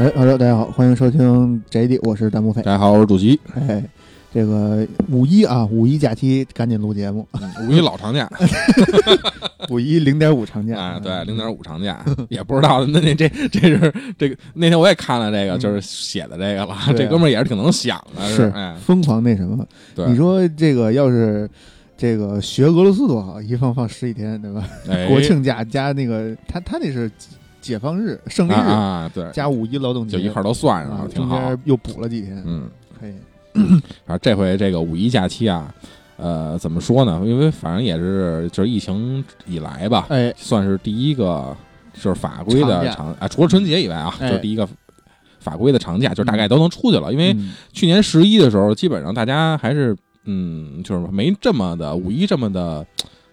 哎，Hello，大家好，欢迎收听 JD，我是弹幕飞。大家好，我是主席。哎，这个五一啊，五一假期赶紧录节目。五一老长假，五一零点五长假啊，对，零点五长假，也不知道那那这这是这个那天我也看了这个，就是写的这个了。这哥们儿也是挺能想的，是哎，疯狂那什么。对，你说这个要是这个学俄罗斯多好，一放放十几天，对吧？国庆假加那个他他那是解放日、胜利日啊，对，加五一劳动节就一块都算上了，挺好。又补了几天，嗯，可以。啊，这回这个五一假期啊，呃，怎么说呢？因为反正也是就是疫情以来吧，哎，算是第一个就是法规的长啊，除了春节以外啊，就是第一个法规的长假，就是大概都能出去了。因为去年十一的时候，基本上大家还是嗯，就是没这么的五一这么的。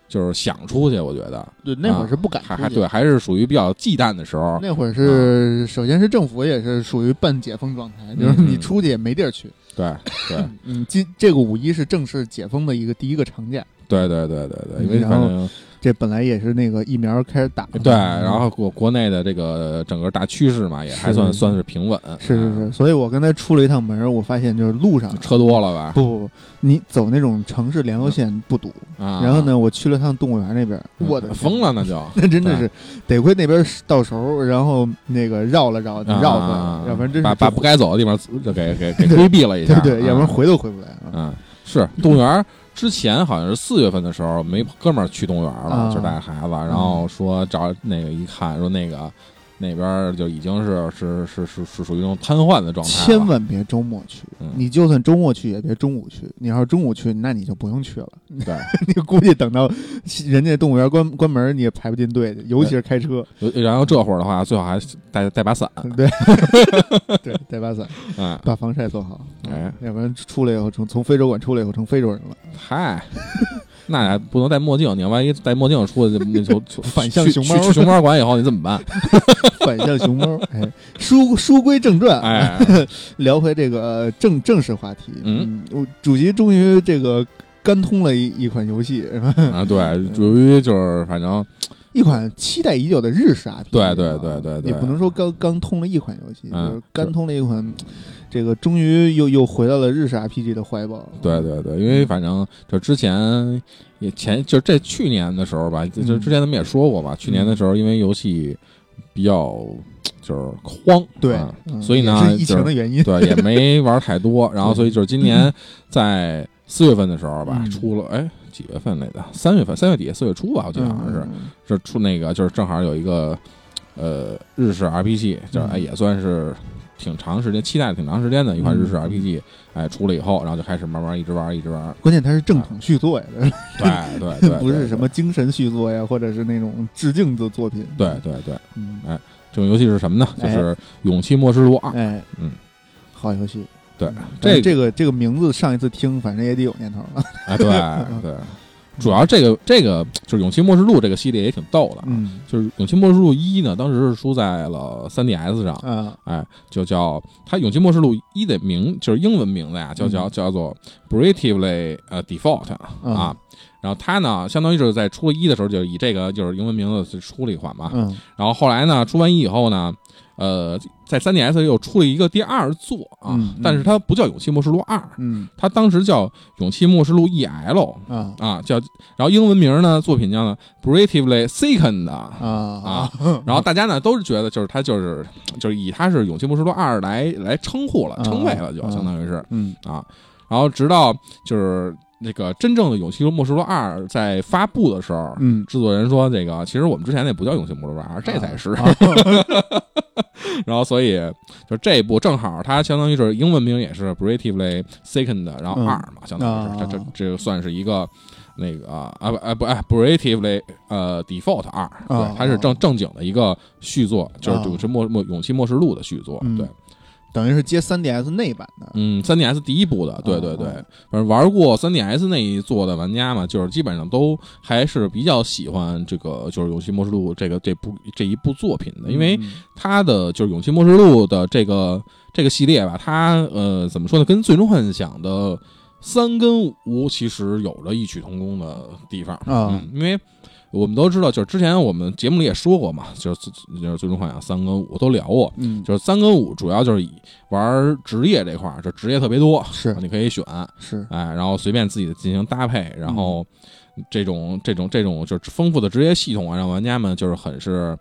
就是想出去，我觉得对那会儿是不敢，还还对，还是属于比较忌惮的时候。那会儿是首先是政府也是属于半解封状态，就是你出去也没地儿去。对 对，嗯，今这个五一是正式解封的一个第一个长假。对对对对对，因为反正。这本来也是那个疫苗开始打，对，然后国国内的这个整个大趋势嘛，也还算算是平稳。是是是，所以我刚才出了一趟门，我发现就是路上车多了吧？不不不，你走那种城市联络线不堵。然后呢，我去了趟动物园那边，我的疯了，那就 那真的是得亏那边到时候，然后那个绕了绕绕回来，要不然真是把把不该走的地方就给给给规避了一下，对，要不然回都回不来嗯。是动物园。之前好像是四月份的时候，没哥们儿去动物园了，就带孩子，然后说找那个一看，说那个。那边就已经是是是是是属于那种瘫痪的状态。千万别周末去，你就算周末去也别中午去。你要是中午去，那你就不用去了。对，你估计等到人家动物园关关门，你也排不进队，尤其是开车。然后这会儿的话，最好还带带把伞。对，对，带把伞，嗯，把防晒做好。哎，要不然出来以后成从非洲馆出来以后成非洲人了。嗨。那还不能戴墨镜，你要万一戴墨镜出去，那就 反向熊猫去熊猫馆以后你怎么办？反向熊猫。哎，书书归正传，哎，聊回这个正正式话题。嗯，我主席终于这个干通了一一款游戏，啊，对，属于就是反正一款期待已久的日式 RPG。对对对对，也不能说刚刚通了一款游戏，就是干通了一款。这个终于又又回到了日式 RPG 的怀抱。对对对，因为反正就之前也前就这去年的时候吧，就之前咱们也说过吧，去年的时候因为游戏比较就是慌，对，所以呢，疫情的原因，对，也没玩太多。然后所以就是今年在四月份的时候吧，出了哎几月份来的？三月份，三月底四月初吧，我记得好像是是出那个就是正好有一个呃日式 RPG，就是哎也算是。挺长时间期待挺长时间的一款日式 RPG，哎，出了以后，然后就开始慢慢一直玩，一直玩。关键它是正统续作呀，对对对，不是什么精神续作呀，或者是那种致敬的作品。对对对，嗯，哎，这种游戏是什么呢？就是《勇气末世录二》。哎，嗯，好游戏。对，这这个这个名字上一次听，反正也得有年头了。哎，对 对。主要这个这个就是《勇气末世录》这个系列也挺逗的，嗯，就是《勇气末世录一》呢，当时是出在了 3DS 上，嗯，哎，就叫它《勇气末世录一》的名就是英文名字呀，叫叫叫做 Bravely 呃 Default 啊，然后它呢，相当于就是在出一的时候就以这个就是英文名字出了一款嘛，嗯，然后后来呢，出完一以后呢。呃，在 3DS 又出了一个第二作啊，但是它不叫《勇气末世录二》，嗯，它当时叫《勇气末世录 EL》啊。啊，叫，然后英文名呢，作品叫呢《Bravely Second》啊。啊，然后大家呢都是觉得就是它就是就是以它是《勇气末世录二》来来称呼了，称谓了，就相当于是，嗯。啊，然后直到就是那个真正的《勇气末世录二》在发布的时候，嗯，制作人说这个其实我们之前那不叫《勇气末世录二》，这才是。然后，所以就这一部正好，它相当于是英文名也是 Bravely Second，然后二嘛，相当于是这这这算是一个那个啊啊不哎 Bravely 呃 Default 二，对，它是正正经的一个续作，就是《就是末末勇气末世录》的续作，对。等于是接 3DS 内版的，嗯，3DS 第一部的，对对对，反正玩过 3DS 那一座的玩家嘛，就是基本上都还是比较喜欢这个，就是《勇气末世录》这个这部这一部作品的，因为它的就是《勇气末世录》的这个这个系列吧，它呃怎么说呢，跟《最终幻想》的三跟五其实有着异曲同工的地方。啊，因为。我们都知道，就是之前我们节目里也说过嘛，就是就是最终幻想三跟五都聊过，嗯，就是三跟五主要就是以玩职业这块儿，就职业特别多，是。你可以选，是，哎，然后随便自己的进行搭配，然后这种这种这种就是丰富的职业系统啊，让玩家们就是很是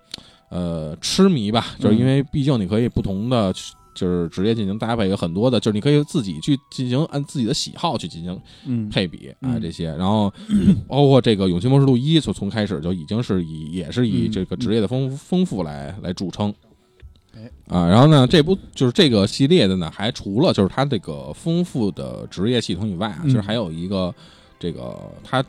呃痴迷吧，就是因为毕竟你可以不同的。就是职业进行搭配，有很多的，就是你可以自己去进行按自己的喜好去进行配比啊这些，然后包括这个《勇气模式录一》从从开始就已经是以也是以这个职业的丰丰富来来著称，哎。啊，然后呢这部就是这个系列的呢，还除了就是它这个丰富的职业系统以外啊，其实还有一个这个它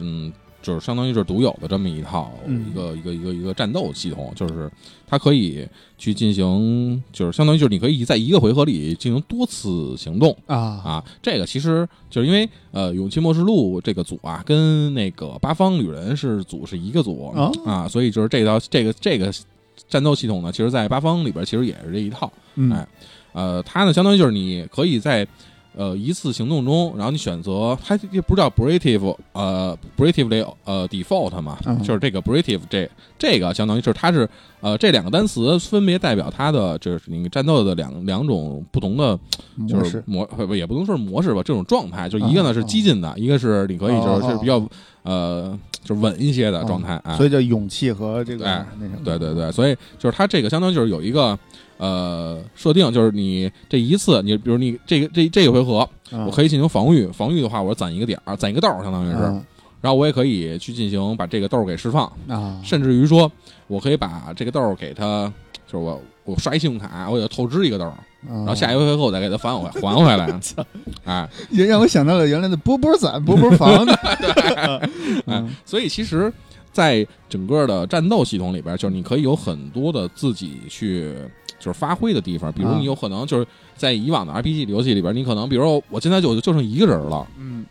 嗯。就是相当于是独有的这么一套一个一个一个一个战斗系统，就是它可以去进行，就是相当于就是你可以在一个回合里进行多次行动啊啊！这个其实就是因为呃，《勇气末世录》这个组啊，跟那个八方旅人是组是一个组啊，所以就是这套这个这个战斗系统呢，其实，在八方里边其实也是这一套，哎，呃，它呢相当于就是你可以在。呃，一次行动中，然后你选择它这不是叫 brave，呃，bravely 呃 default 嘛，就是这个 brave 这这个相当于就是它是呃这两个单词分别代表它的就是你战斗的两两种不同的就是模不也不能说是模式吧，这种状态就一个呢是激进的，一个是你可以就是是比较呃就是稳一些的状态啊，所以叫勇气和这个那什么，对对对，所以就是它这个相当于就是有一个。呃，设定就是你这一次，你比如你这个这这一回合，我可以进行防御，防御的话，我攒一个点儿，攒一个豆儿，相当于是，然后我也可以去进行把这个豆儿给释放。啊，甚至于说，我可以把这个豆儿给他，就是我我刷一信用卡，我给他透支一个豆儿，然后下一回合我再给他返回还回来，哎，也让我想到了原来的波波攒、波波房，哎，所以其实，在整个的战斗系统里边，就是你可以有很多的自己去。就是发挥的地方，比如你有可能就是在以往的 RPG 游戏里边，你可能比如说我现在就就剩一个人了，嗯，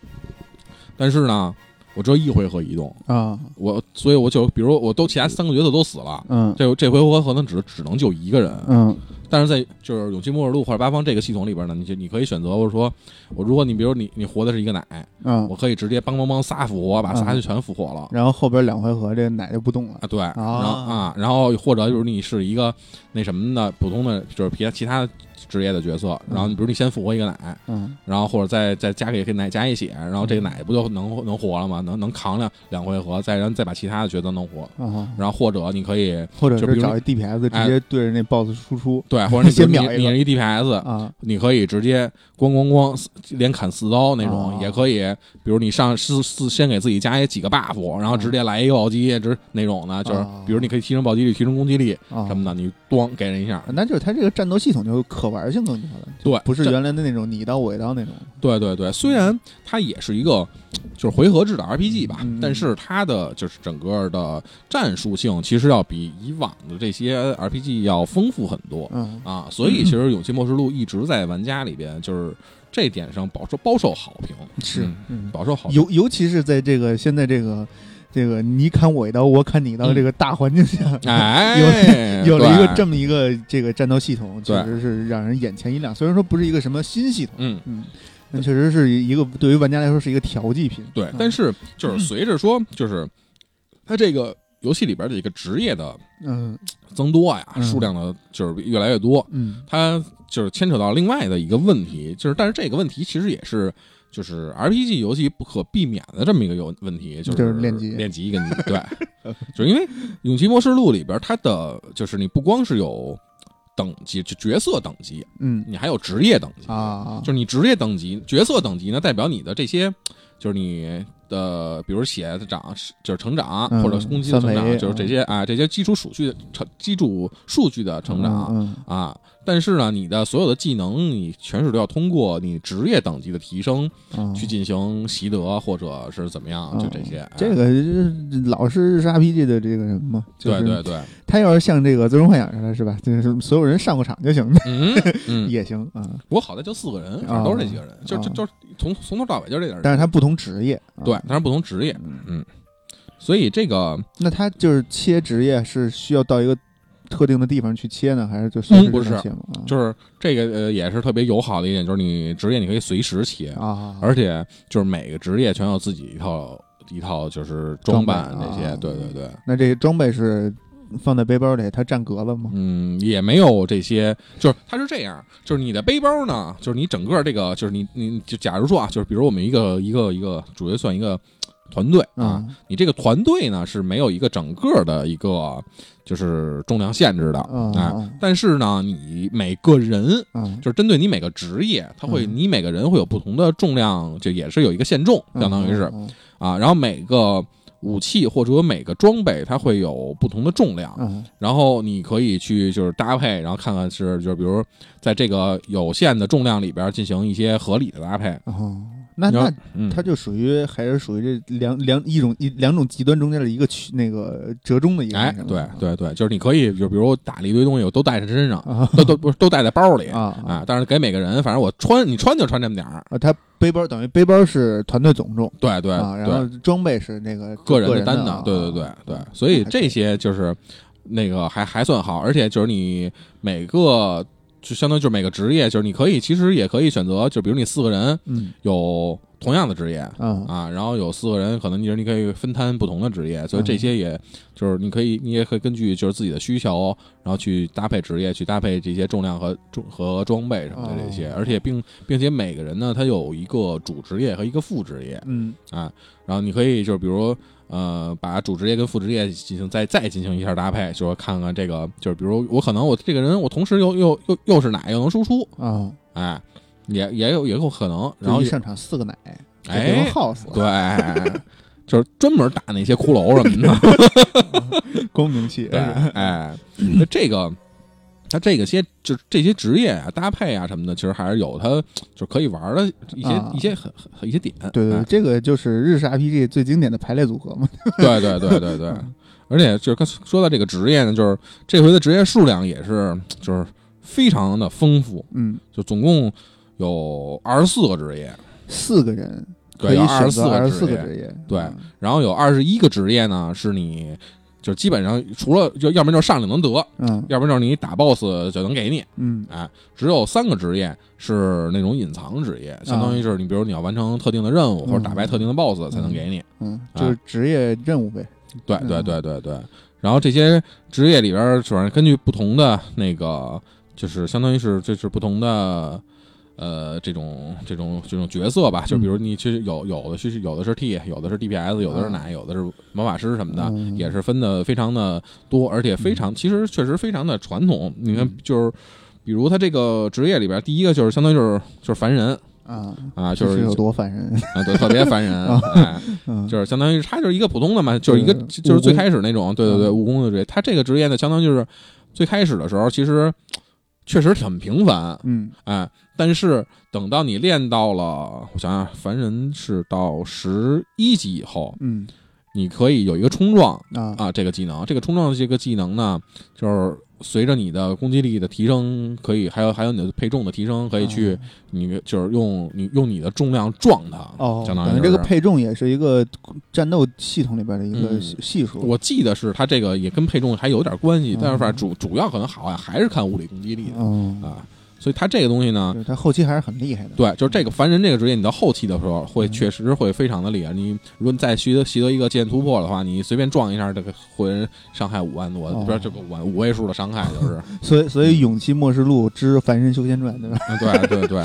但是呢，我只有一回合移动。啊，我所以我就比如我都其他三个角色都死了，嗯，这这回合可能只只能救一个人，嗯。但是在就是勇气末日录或者八方这个系统里边呢，你就你可以选择，或者说，我如果你比如你你活的是一个奶，嗯，我可以直接帮帮帮仨复活，把仨就全复活了，然后后边两回合这奶就不动了。啊，对，然后啊，然后或者就是你是一个那什么的普通的，就是其他其他。职业的角色，然后你比如你先复活一个奶，嗯，然后或者再再加给给奶加一血，然后这个奶不就能能活了吗？能能扛两两回合，再然后再把其他的角色弄活，然后或者你可以，或者是找一 DPS 直接对着那 BOSS 输出，对，或者你先秒你是一 DPS 啊，你可以直接咣咣咣连砍四刀那种，也可以，比如你上四四先给自己加一几个 buff，然后直接来一个暴击，直那种的，就是比如你可以提升暴击率、提升攻击力什么的，你咣给人一下，那就是它这个战斗系统就可玩性更强了。对，不是原来的那种你一刀我一刀那种。对对对，虽然它也是一个就是回合制的 RPG 吧，但是它的就是整个的战术性其实要比以往的这些 RPG 要丰富很多。嗯啊，所以其实《勇气末世录》一直在玩家里边就是这点上饱受饱受好评，是嗯饱受好评，尤尤其是在这个现在这个。这个你砍我一刀，我砍你一刀，这个大环境下，哎，有有了一个这么一个这个战斗系统，确实是让人眼前一亮。虽然说不是一个什么新系统，嗯。嗯，那确实是一个对于玩家来说是一个调剂品。对，但是就是随着说，就是它这个游戏里边的一个职业的嗯。增多呀，数量的就是越来越多，嗯，它就是牵扯到另外的一个问题，就是但是这个问题其实也是。就是 RPG 游戏不可避免的这么一个有问题，就是练级，练级跟对，就是因为《勇气模式录》里边，它的就是你不光是有等级，就角色等级，嗯，你还有职业等级啊，就是你职业等级、角色等级呢，代表你的这些，就是你的，比如血的长，就是成长或者攻击的成长，就是这些啊，这些基础数据成基础数据的成长啊。但是呢，你的所有的技能，你全是都要通过你职业等级的提升去进行习得，或者是怎么样，就这些。这个老是 RPG 的这个什么？对对对，他要是像这个《最终幻想》似的，是吧？就是所有人上过场就行，嗯，也行啊。不过好在就四个人，反正都是这几个人，就就就从从头到尾就这点。但是他不同职业，对，但是不同职业，嗯，所以这个那他就是切职业是需要到一个。特定的地方去切呢，还是就随时切吗？就是这个呃，也是特别友好的一点，就是你职业你可以随时切啊，而且就是每个职业全有自己一套一套就是装扮这些，对对对。那这些装备是放在背包里，它占格了吗？嗯，也没有这些，就是它是这样，就是你的背包呢，就是你整个这个，就是你你就假如说啊，就是比如我们一个一个一个主角算一个。团队啊，你这个团队呢是没有一个整个的一个就是重量限制的啊，但是呢，你每个人就是针对你每个职业，他会你每个人会有不同的重量，就也是有一个限重，相当于是啊，然后每个武器或者每个装备它会有不同的重量，然后你可以去就是搭配，然后看看是就是比如在这个有限的重量里边进行一些合理的搭配。那那它就属于还是属于这两两一种一两种极端中间的一个区那个折中的一个。哎，对对对，就是你可以就比如打了一堆东西，我都带在身上，都都不是都带在包里啊啊！但是给每个人，反正我穿你穿就穿这么点儿啊。他背包等于背包是团队总重，对对，然后装备是那个个人的单的，对对对对。所以这些就是那个还还算好，而且就是你每个。就相当于就是每个职业，就是你可以其实也可以选择，就比如你四个人，嗯，有同样的职业，嗯啊，然后有四个人，可能你你可以分摊不同的职业，所以这些也就是你可以，你也可以根据就是自己的需求，然后去搭配职业，去搭配这些重量和重和装备什么的这些，而且并并且每个人呢，他有一个主职业和一个副职业，嗯。啊，然后你可以就是比如。呃，把主职业跟副职业进行再再进行一下搭配，就说看看这个，就是比如我可能我这个人我同时又又又又是奶又能输出。啊，哎，也也有也有可能，然后上场四个奶，哎，耗死，对，就是专门打那些骷髅什么的，光明器，哎，那这个。它这个些就这些职业啊、搭配啊什么的，其实还是有它就可以玩的一些一些很很一些点。对对，这个就是日式 RPG 最经典的排列组合嘛。对对对对对，而且就是说到这个职业呢，就是这回的职业数量也是就是非常的丰富。嗯，就总共有二十四个职业，四个人对，二十四个职业，对，然后有二十一个职业呢是你。就基本上除了就要不然就是上就能得，嗯，要不然就是你打 boss 就能给你，嗯，哎，只有三个职业是那种隐藏职业，相当于是你比如你要完成特定的任务或者打败特定的 boss 才能给你，嗯，就是职业任务呗，对对对对对，然后这些职业里边主要根据不同的那个，就是相当于是这是不同的。呃，这种这种这种角色吧，就比如你其实有有的是有的是 T，有的是 DPS，有的是奶，有的是魔法师什么的，也是分的非常的多，而且非常其实确实非常的传统。你看，就是比如他这个职业里边，第一个就是相当于就是就是凡人啊。啊，就是有多烦人啊，对，特别烦人，哎，就是相当于他就是一个普通的嘛，就是一个就是最开始那种，对对对，务工的职业。他这个职业呢，相当于就是最开始的时候，其实确实很平凡，嗯，哎。但是等到你练到了，我想想，凡人是到十一级以后，嗯，你可以有一个冲撞啊啊，这个技能，这个冲撞这个技能呢，就是随着你的攻击力的提升，可以还有还有你的配重的提升，可以去你就是用你用你的重量撞它，哦，相当于这个配重也是一个战斗系统里边的一个系数。我记得是它这个也跟配重还有点关系，但是反正主主要可能好像还是看物理攻击力的啊。所以他这个东西呢，他后期还是很厉害的。对，就是这个凡人这个职业，你到后期的时候会确实会非常的厉害。你如果你再习得习得一个剑突破的话，你随便撞一下，这个魂伤害五万多，不是这个五五位数的伤害，就是。所以，所以《勇气末世录之凡人修仙传》对吧？对对对。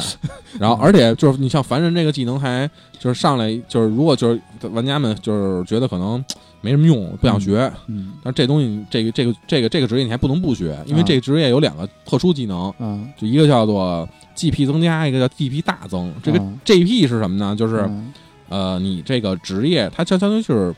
然后，而且就是你像凡人这个技能，还就是上来就是，如果就是玩家们就是觉得可能。没什么用，不想学。嗯，但是这东西，这个这个这个这个职业你还不能不学，因为这个职业有两个特殊技能。嗯，就一个叫做 GP 增加，一个叫 GP 大增。这个 GP 是什么呢？就是呃，你这个职业它相相当于是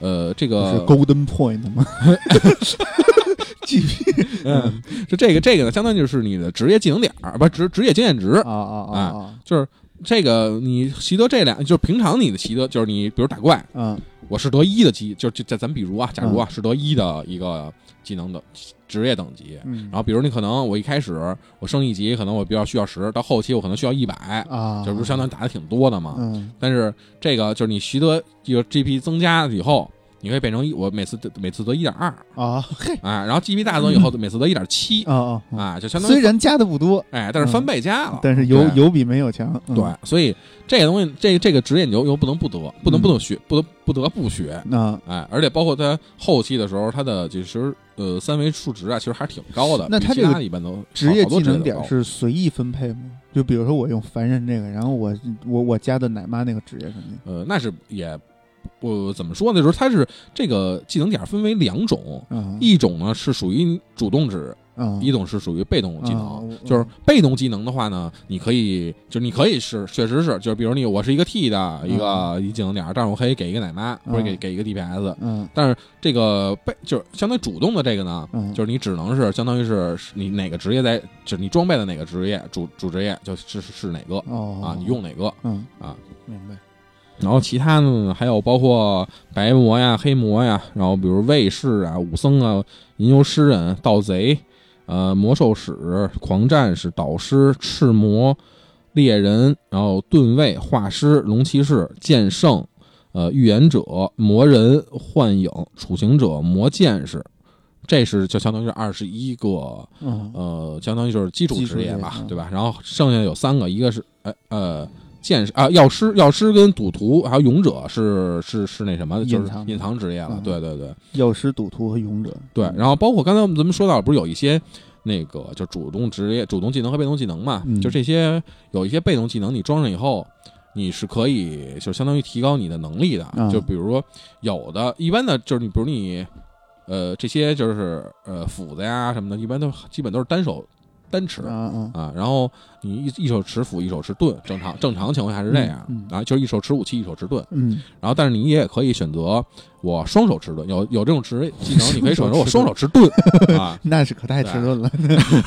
呃这个是 Golden Point 吗？GP，嗯，就这个这个呢，相当于就是你的职业技能点儿，不职职业经验值啊啊啊，就是这个你习得这两，就是平常你的习得就是你比如打怪，嗯。我是得一的级，就就咱比如啊，假如啊是得一的一个技能的职业等级，然后比如你可能我一开始我升一级，可能我比较需要十，到后期我可能需要一百啊，就是相当于打的挺多的嘛。嗯。但是这个就是你习得这个 GP 增加以后，你会变成一，我每次得每次得一点二啊，嘿，啊，然后 GP 大增以后，每次得一点七啊啊，就相当于虽然加的不多，哎，但是翻倍加了，但是有有比没有强，对，所以这个东西，这这个职业你又又不能不得，不能不能学，不得不得不学啊，哎，而且包括它后期的时候，它的其实呃三维数值啊，其实还是挺高的。那它这个一般都职业技能点是随意分配吗？就比如说我用凡人这个，然后我我我加的奶妈那个职业什么的，呃，那是也。我怎么说呢？就是它是这个技能点分为两种，一种呢是属于主动值，一种是属于被动技能。就是被动技能的话呢，你可以，就是你可以是，确实是，就是比如你我是一个 T 的一个一技能点，但是我可以给一个奶妈，或者给给一个 DPS。嗯，但是这个被就是相当于主动的这个呢，就是你只能是相当于是你哪个职业在，就是你装备的哪个职业主主职业就是是哪个。啊，你用哪个？嗯。啊，明白。然后其他呢，还有包括白魔呀、黑魔呀，然后比如卫士啊、武僧啊、吟游诗人、盗贼，呃，魔兽使、狂战士、导师、赤魔、猎人，然后盾卫、画师、龙骑士、剑圣，呃，预言者、魔人、幻影、处刑者、魔剑士，这是就相当于二十一个，呃，相当于就是基础职业吧，对吧？然后剩下有三个，一个是，呃呃。剑士啊，药师、药师跟赌徒还有勇者是是是那什么，就是隐藏职业了。对对对，药师、赌徒和勇者。对，然后包括刚才我们咱们说到，不是有一些那个就主动职业、主动技能和被动技能嘛？就这些有一些被动技能，你装上以后，你是可以就相当于提高你的能力的。就比如说有的一般的，就是你比如你呃这些就是呃斧子呀什么的，一般都基本都是单手。单持啊啊，然后你一一手持斧，一手持盾，正常正常情况下是这样啊，就是一手持武器，一手持盾。嗯，然后但是你也可以选择我双手持盾，有有这种持 技能，你可以选择我双手持盾 啊，那是可太迟钝了，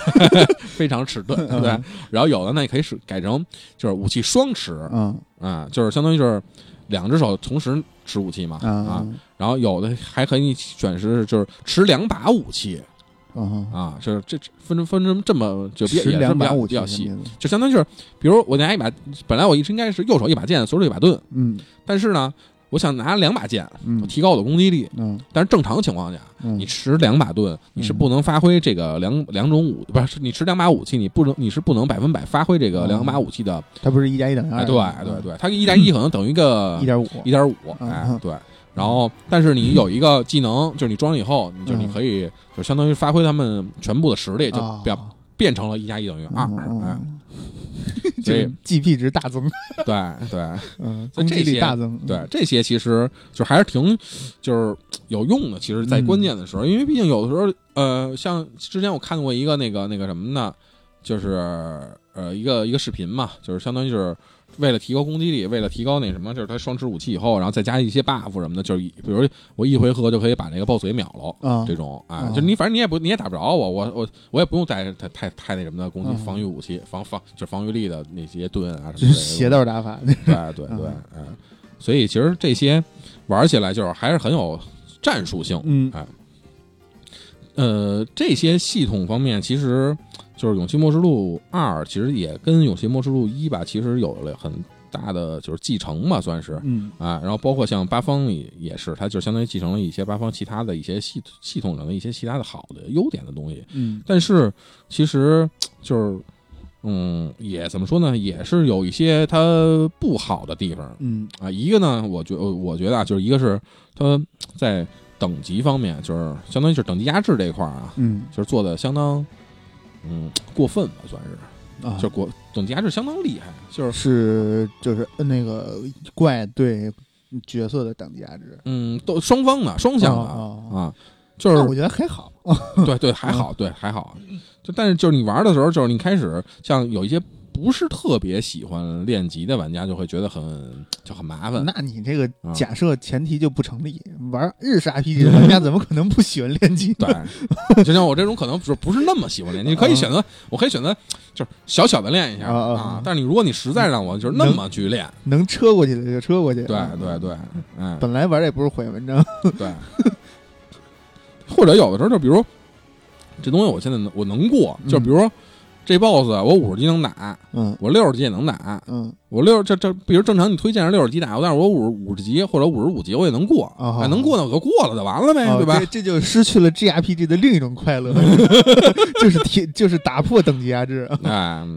非常迟钝，对。然后有的呢你可以是改成就是武器双持，嗯啊，就是相当于就是两只手同时持武器嘛啊，然后有的还可以选是就是持两把武器。啊啊，就是这分成分成这么就比也是比较细，就相当于就是，比如我拿一把，本来我一直应该是右手一把剑，左手一把盾，嗯，但是呢，我想拿两把剑，提高我的攻击力，嗯，但是正常情况下，你持两把盾，你是不能发挥这个两两种武，不是你持两把武器，你不能你是不能百分百发挥这个两把武器的，它不是一加一等于二，对对对，它一加一可能等于一个一点五。一点五，哎，对。然后，但是你有一个技能，就是你装了以后，你就你可以就相当于发挥他们全部的实力，就变变成了一加一等于二，哎，所以 GP 值大增，对对，嗯，这些大增，对这些其实就还是挺就是有用的。其实，在关键的时候，因为毕竟有的时候，呃，像之前我看过一个那个那个什么呢，就是呃一个一个视频嘛，就是相当于是。为了提高攻击力，为了提高那什么，就是他双持武器以后，然后再加一些 buff 什么的，就是比如我一回合就可以把那个 boss 给秒了，这种啊，就你反正你也不你也打不着我，我我我也不用带太太太那什么的攻击防御武器，防防就防御力的那些盾啊什么的，邪道打法，对对对，嗯，所以其实这些玩起来就是还是很有战术性，嗯，哎，呃，这些系统方面其实。就是《勇气末世录二》，其实也跟《勇气末世录一》吧，其实有了很大的就是继承嘛，算是，嗯啊，然后包括像八方也也是，它就相当于继承了一些八方其他的一些系系统上的一些其他的好的优点的东西，嗯，但是其实就是，嗯，也怎么说呢，也是有一些它不好的地方，嗯啊，一个呢，我觉我觉得啊，就是一个是它在等级方面，就是相当于是等级压制这一块啊，嗯，就是做的相当。嗯，过分吧，算是。啊，就过等级还是相当厉害，就是是就是那个怪对角色的等级压制，嗯，都双方的双向的啊，就是我觉得还好，对对还好，对还好，就但是就是你玩的时候，就是你开始像有一些。不是特别喜欢练级的玩家就会觉得很 就很麻烦。那你这个假设前提就不成立。玩日式 RPG 的玩家怎么可能不喜欢练级？对，就像我这种可能不是不是那么喜欢练，你可以选择，我可以选择就是小小的练一下啊。但是你如果你实在让我就是那么去练，能车过去的就车过去。对对对，嗯，本来玩也不是毁文章。对，或者有的时候就比如这东西我现在能我能过，就比如。这 boss 我五十级能打，嗯我六十级也能打，嗯我六这这，比如正常你推荐是六十级打，但是我五五十级或者五十五级我也能过，啊哎，能过那我就过了，就完了呗，哦对吧这？这就失去了 GRPG 的另一种快乐，就是提就是打破等级压制。啊，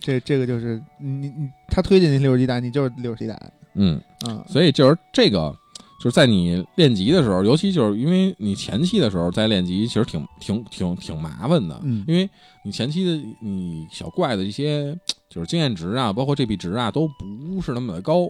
这这个就是你你他推荐你六十级打，你就是六十级打。嗯，嗯，所以就是这个，就是在你练级的时候，尤其就是因为你前期的时候在练级，其实挺挺挺挺麻烦的，嗯。因为你前期的你小怪的一些就是经验值啊，包括这币值啊，都不是那么的高，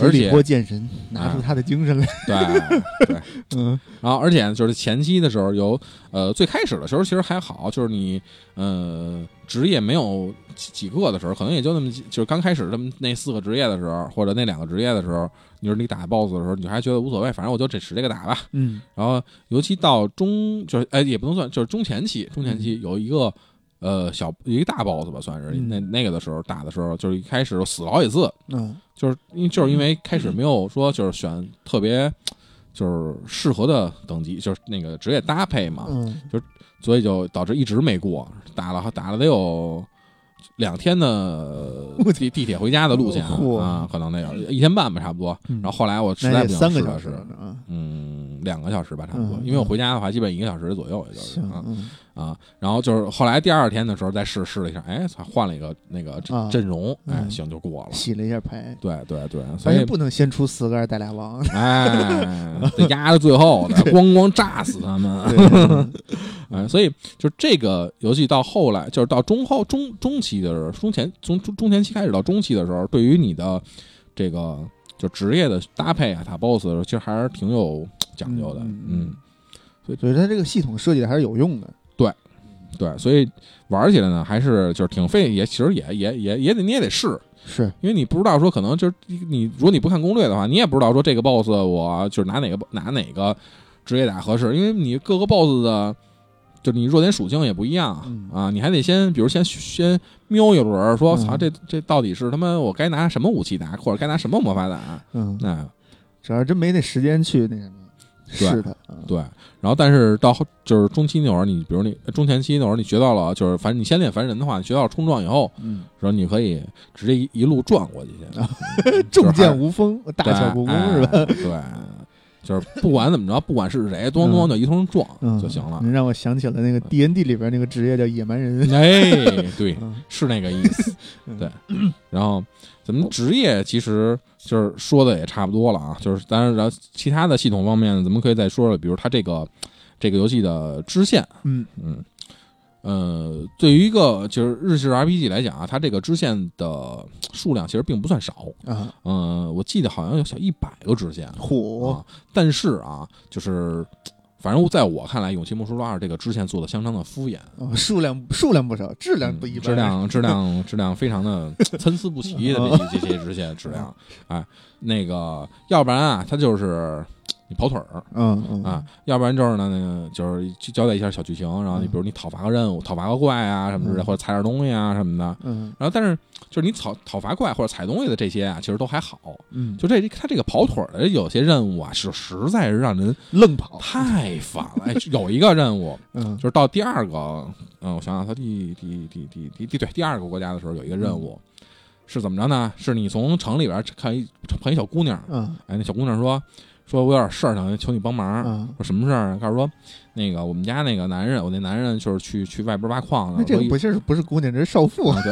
而且波剑神，拿出啊他的精神来。对对。嗯。然后，而且就是前期的时候有，呃，最开始的时候其实还好，就是你呃职业没有几几个的时候，可能也就那么几，就是刚开始这么那四个职业的时候，或者那两个职业的时候，你说你打 BOSS 的时候，你还觉得无所谓，反正我就这使这个打吧。嗯。然后尤其到中，就是哎也不能算，就是中前期，中前期有一个。呃，小一个大 boss 吧，算是、嗯。那那个的时候打的时候，就是一开始死了好几次，嗯。就是因为就是因为开始没有说就是选特别就是适合的等级，就是那个职业搭配嘛，嗯。就所以就导致一直没过，打了打了得有两天的 地地铁回家的路线啊，可能那样一天半吧，差不多。嗯然后后来我实在不想三个小时。嗯，两个小时吧，差不多，嗯因为我回家的话，基本一个小时左右，也就是啊嗯啊。然后就是后来第二天的时候再试试了一下，哎，才，换了一个那个阵啊阵容，哎，嗯行就过了。洗了一下牌，对对对，所以不能先出四个二带俩王。哎，得压到最后的，咣咣炸死他们。对 哎，所以就这个游戏到后来，就是到中后中中期的时候，中前从中中前期开始到中期的时候，对于你的这个就职业的搭配啊，打 BOSS 的时候，其实还是挺有讲究的。嗯所以，所以它这个系统设计的还是有用的。对，对所以玩起来呢，还是就是挺费，也其实也也也也得你也得试，是，因为你不知道说可能就是你如果你不看攻略的话，你也不知道说这个 BOSS 我就是拿哪个拿哪个职业打合适，因为你各个 BOSS 的。就你弱点属性也不一样、嗯啊，你还得先，比如先先瞄一轮，说嗯操、这这到底是他妈我该拿什么武器打，或者该拿什么魔法打？嗯，那、主要真没那时间去那什么对试它。啊对，然后但是到后就是中期那会儿，你比如你中前期那会儿，你学到了，就是反正你先练凡人的话，你学到了冲撞以后，嗯，然后你可以直接一一路撞过去去，重剑无锋，大巧不工是吧？哎对，就是不管怎么着，不管是谁，咚咚就一通撞嗯，就行了。让我想起了那个 D N D 里边那个职业叫野蛮人。哎，对，嗯是那个意思。嗯对，然后咱们职业其实就是说的也差不多了啊，就是当然，然后其他的系统方面，咱们可以再说说，比如它这个这个游戏的支线，嗯嗯。呃，对于一个就是日式 RPG 来讲啊，它这个支线的数量其实并不算少。啊，嗯、我记得好像有小一百个支线嚯。啊，但是啊，就是反正在我看来，《勇气梦书二》这个支线做的相当的敷衍，哦数量数量不少，质量不一般。嗯质量质量 质量非常的参差不齐的这些这些支线质量，哎，那个要不然啊，它就是你跑腿儿嗯嗯。啊，要不然就是呢，那个就是去交代一下小剧情，然后你比如你讨伐个任务、讨伐个怪啊什么之类，嗯。或者采点东西啊什么的，嗯。然后但是就是你讨讨伐怪或者采东西的这些啊，其实都还好，嗯，就这他这个跑腿儿的有些任务啊，是实在是让人愣跑。太烦了。哎，有一个任务，嗯。就是到第二个，嗯，我想想，他第第第第第第对第二个国家的时候，有一个任务、是怎么着呢？是你从城里边看一碰一小姑娘，嗯。哎，那小姑娘说说我有点事儿想求你帮忙。嗯，说什么事儿啊？告诉说，那个我们家那个男人，我那男人就是去去外边挖矿的。那这个不是不是姑娘，这是少妇啊，。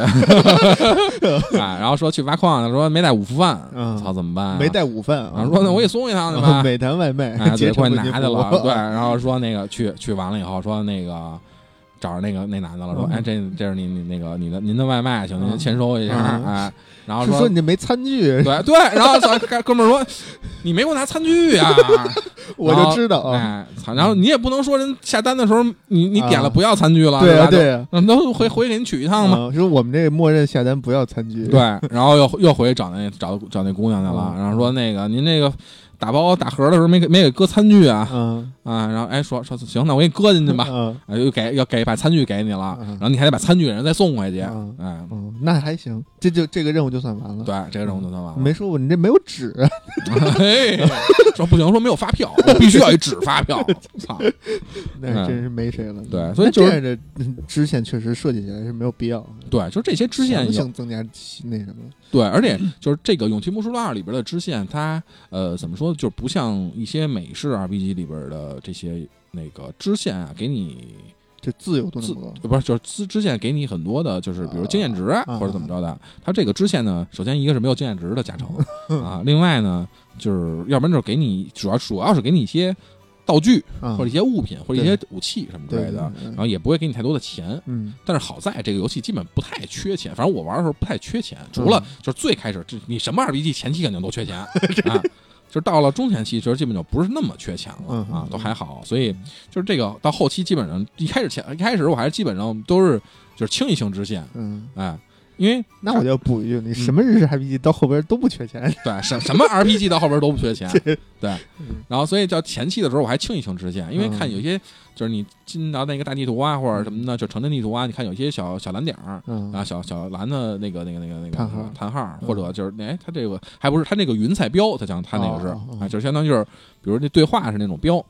对，啊，然后说去挖矿的，说没带午饭，嗯操，怎么办、啊？没带午饭然后说那我给送一趟去吧。美团 外卖哎，对，结成快拿去了，对，然后说那个去去完了以后，说那个找着那个那男的了，说，嗯哎，这这是你你那个你的您的外卖，请您嗯签收一下，嗯哎，然后是说你这没餐具，对对，然后操哥哥们儿说，你没给我拿餐具啊，我就知道啊。哎，操，然后你也不能说人下单的时候你你点了啊不要餐具了，对啊吧？对啊，那，都回回给你取一趟嘛。啊说我们这默认下单不要餐具。对，然后又又回去找那找找那姑娘去了，嗯然后说那个您那个打包打盒的时候没给没给搁餐具啊。嗯。啊，然后哎说说行，那我给你搁进去吧，嗯。啊又给要给把餐具给你了，嗯。然后你还得把餐具给人再送回去，嗯。哎，嗯，那还行，这就这个任务就算完了。对，这个任务就算完了。没说过你这没有纸，说不行，说没有发票，我必须要一纸发票。操，那真是没谁了。对，所以就是这支线确实设计起来是没有必要。对，就这些支线性增加那什么。对，而且就是这个《勇气魔术二》里边的支线，它呃怎么说，就不像一些美式 RPG 里边的这些那个支线啊，给你。这自由度自不是就是支支线给你很多的，就是比如经验值或者怎么着的。它这个支线呢，首先一个是没有经验值的加成 啊，另外呢，就是要不然就是给你主要主要是给你一些道具或者一些物品或者一些武器什么之类的，然后也不会给你太多的钱。嗯，但是好在这个游戏基本不太缺钱，反正我玩的时候不太缺钱，除了就是最开始这你什么 RPG 前期肯定都缺钱啊。就到了中前期，其实基本就不是那么缺钱了啊，都还好。所以就是这个到后期，基本上一开始前一开始我还是基本上都是就是清一清支线，嗯，哎。因为那我就补一句，你什么日式 RPG 到后边都不缺钱，对，什什么 RPG 到后边都不缺钱，对。然后所以叫前期的时候，我还清一清支线，因为看有些就是你进到那个大地图啊或者什么的，就城镇地图啊，你看有些小小蓝点儿啊，小小蓝的那个那个那个那个叹号叹号，或者就是哎，它这个还不是它那个云彩标，它讲它那个是啊，就相当于就是比如那对话是那种标。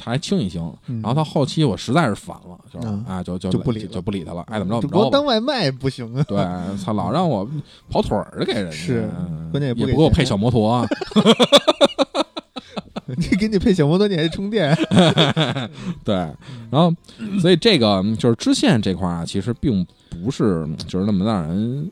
还清一清，然后到后期我实在是烦了，就是啊，就就就不理就不理他了，爱怎么着怎么着。我当外卖不行啊？对，他，老让我跑腿儿给人家，是关键也不给我配小摩托。你 给你配小摩托，你还充电？对，然后所以这个就是支线这块啊，其实并不是就是那么让人。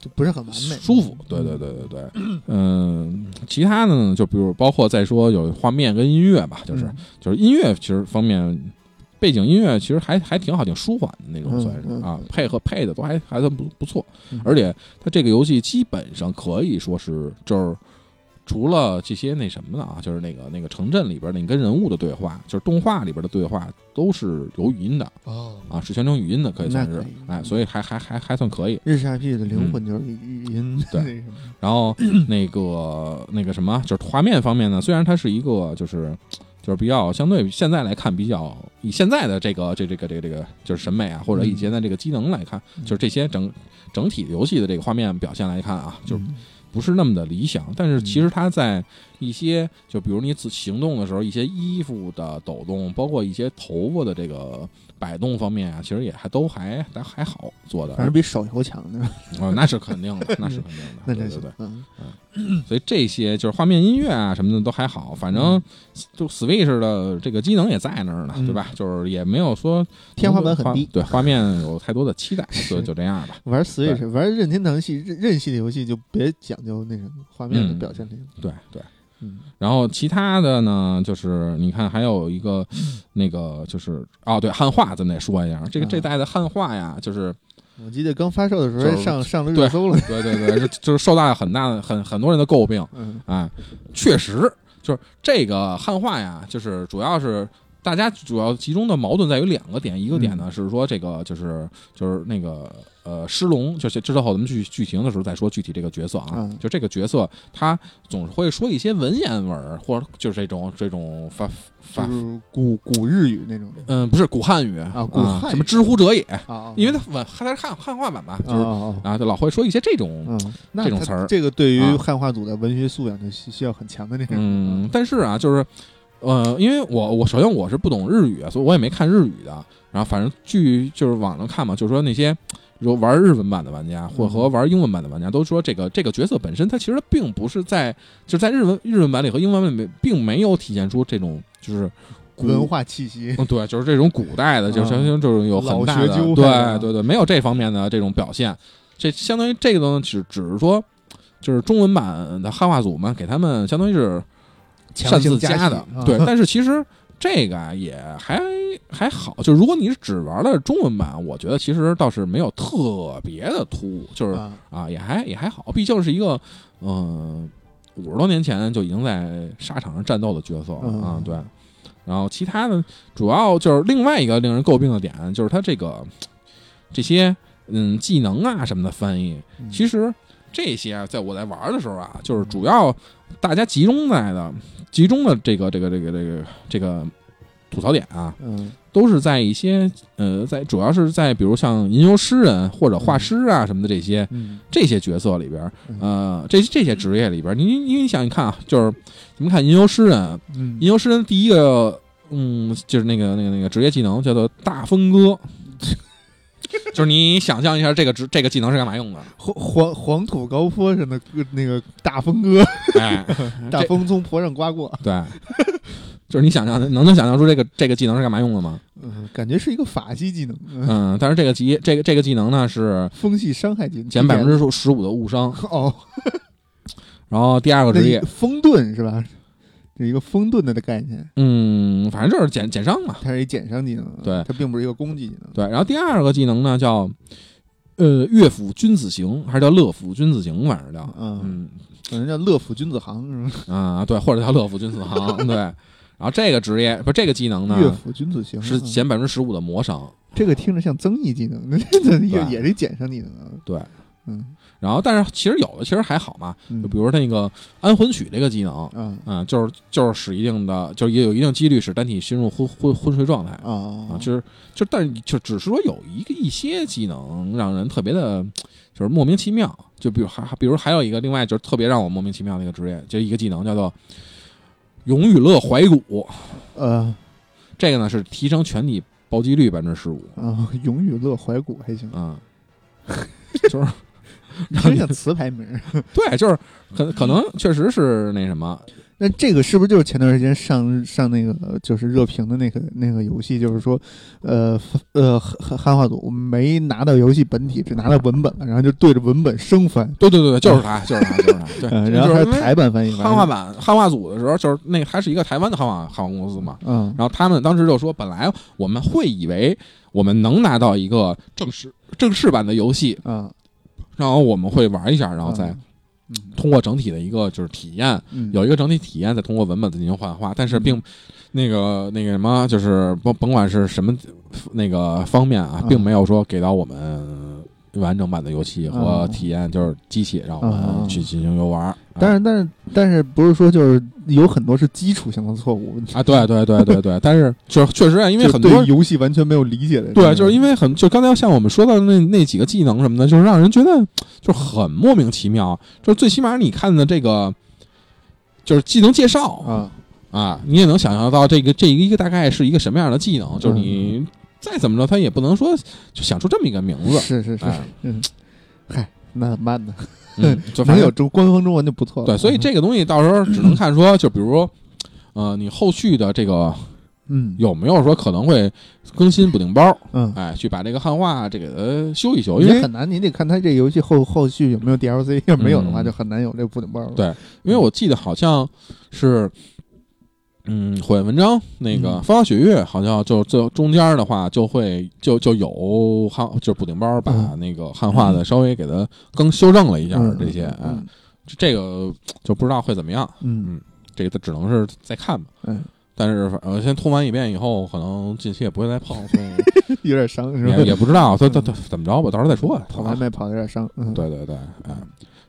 就不是很完美，舒服。对对对对对，嗯，其他的呢，就比如包括再说有画面跟音乐吧，就是就是音乐其实方面，背景音乐其实还还挺好，挺舒缓的那种，算是啊，配合配的都还还算不不错。而且它这个游戏基本上可以说是就是。除了这些那什么的啊，就是那个那个城镇里边，你跟人物的对话，就是动画里边的对话，都是有语音的哦，啊，是全程语音的，可以算是，哎，所以还还还还算可以。日式 IP 的灵魂就是语音，对。然后那个那个什么，就是画面方面呢，虽然它是一个就是就是比较相对现在来看比较以现在的这个这这个这个这个就是审美啊，或者以现在这个机能来看，就是这些整整体游戏的这个画面表现来看啊，就。不是那么的理想，但是其实它在一些，就比如你行动的时候，一些衣服的抖动，包括一些头发的这个摆动方面啊，其实也还都还还还好做的，反正比手游强的。哦，那是肯定的，那是肯定的，对对对，嗯嗯。所以这些就是画面、音乐啊什么的都还好，反正就 Switch 的这个机能也在那儿呢，对吧？就是也没有说天花板很低，对画面有太多的期待，所以就这样吧。玩 Switch 玩任天堂系任任系的游戏就别讲究那什么画面的表现力。对对。嗯，然后其他的呢，就是你看还有一个 那个就是哦，对汉化咱们得说一下，这个这代的汉化呀，就是我记得刚发售的时候上上了热搜了，对对对，就是受到了很大的很很多人的诟病，嗯啊，确实就是这个汉化呀，就是主要是。大家主要集中的矛盾在于两个点，一个点呢是说这个就是就是那个呃狮龙，就是之后咱们剧剧情的时候再说具体这个角色啊，就这个角色他总是会说一些文言文或者就是这种这种发发古古日语那种，嗯，不是古汉语啊，古什么知乎者也啊，因为他文他是汉汉化版吧，就是啊，就老会说一些这种这种词儿，这个对于汉化组的文学素养就需要很强的那种，嗯，但是啊，就是。呃，因为我我首先我是不懂日语，所以我也没看日语的。然后反正据就是网上看嘛，就是说那些如玩日文版的玩家，或和玩英文版的玩家都说，这个这个角色本身它其实并不是在就在日文日文版里和英文版里并没有体现出这种就是文化气息。嗯，对，就是这种古代的，就相当于就是有很大的对对对，没有这方面的这种表现。这相当于这个东西，只只是说就是中文版的汉化组嘛，给他们相当于是。擅自加的，对，但是其实这个啊也还还好，就如果你只玩了中文版，我觉得其实倒是没有特别的突兀，就是啊。也还也还好，毕竟是一个嗯五十多年前就已经在沙场上战斗的角色啊，对。然后其他的主要就是另外一个令人诟病的点，就是它这个 这些嗯技能啊什么的翻译，其实这些在我在玩的时候啊，就是主要大家集中在的。集中的这个这个这个这个这个吐槽点啊，都是在一些呃，在主要是在比如像吟游诗人或者画师啊什么的这些这些角色里边，呃，这这些职业里边，你你想你看啊，就是你们看吟游诗人，吟游诗人第一个，嗯，就是那个那个那个职业技能叫做大风歌。就是你想象一下，这个职这个技能是干嘛用的？黄黄黄土高坡上的那个大风哥，哎，大风从坡上刮过。对，就是你想象，能能想象出这个这个技能是干嘛用的吗？嗯，感觉是一个法系技能。嗯，但是这个技这个这个技能呢是风系伤害技能，减百分之十五的误伤。哦，然后第二个职业风盾是吧？是一个风盾的的概念，嗯，反正就是减减伤嘛，它是一减伤技能，对，它并不是一个攻击技能，对。然后第二个技能呢，叫呃乐府君子行，还是叫乐府君子行，反正叫，嗯，可能叫乐府君子行是吧？啊，对，或者叫乐府君子行，对。然后这个职业不，这个技能呢，乐府君子行是减百分之十五的魔伤，这个听着像增益技能，那也也是减伤技能，对，嗯。然后，但是其实有的其实还好嘛，就比如那个安魂曲这个技能，嗯，就是就是使一定的，就是也有一定几率使单体进入昏昏昏睡状态。啊啊，就是就但是就只是说有一个一些技能让人特别的，就是莫名其妙，就比如还比如还有一个另外就是特别让我莫名其妙的一个职业，就一个技能叫做永与乐怀古，呃，这个呢是提升全体暴击率百分之十五。啊，永与乐怀古还行。啊，就是。听像词牌名，对，就是可可能确实是那什么。那这个是不是就是前段时间上上那个就是热评的那个那个游戏？就是说，呃呃，汉汉化组没拿到游戏本体，只拿到文本了，然后就对着文本生翻。对对对对，就是他，就是他，就是他。对，然后还是台版翻译。汉化版汉化组的时候，就是那还是一个台湾的汉化汉化公司嘛。嗯。然后他们当时就说，本来我们会以为我们能拿到一个正式正式版的游戏。嗯。然后我们会玩一下，然后再通过整体的一个就是体验，有一个整体体验，再通过文本进行幻化。但是并那个那个什么，就是甭甭管是什么那个方面啊，并没有说给到我们。完整版的游戏和体验就是机器让我们去进行游玩，但是但是但是不是说就是有很多是基础性的错误啊？对对对对对，但是就是确实啊，因为很多游戏完全没有理解的，对，就是因为很就刚才像我们说到的那那几个技能什么的，就是让人觉得就很莫名其妙。就是最起码你看的这个就是技能介绍啊。啊，你也能想象到这个这一个大概是一个什么样的技能，就是你。再怎么着，他也不能说就想出这么一个名字。是是是，嗯，嗨，那怎么办呢？嗯，能有中官方中文就不错了。对，所以这个东西到时候只能看说，就比如，呃，你后续的这个，嗯，有没有说可能会更新补丁包？嗯，哎，去把这个汉化这个修一修，因为很难，你得看他这游戏后后续有没有 DLC，要没有的话，就很难有这个补丁包了。对，因为我记得好像是。嗯，火焰文章那个《风花雪月》好像就就中间的话就会就就有汉就是补丁包把那个汉化的稍微给它更修正了一下这些，嗯，这个就不知道会怎么样，嗯，这个只能是再看吧，嗯，但是呃，先通完一遍以后，可能近期也不会再碰，所以 有点伤，也也不知道他他他怎么着吧，到时候再说吧，跑完没跑有点伤，嗯。对对对，嗯，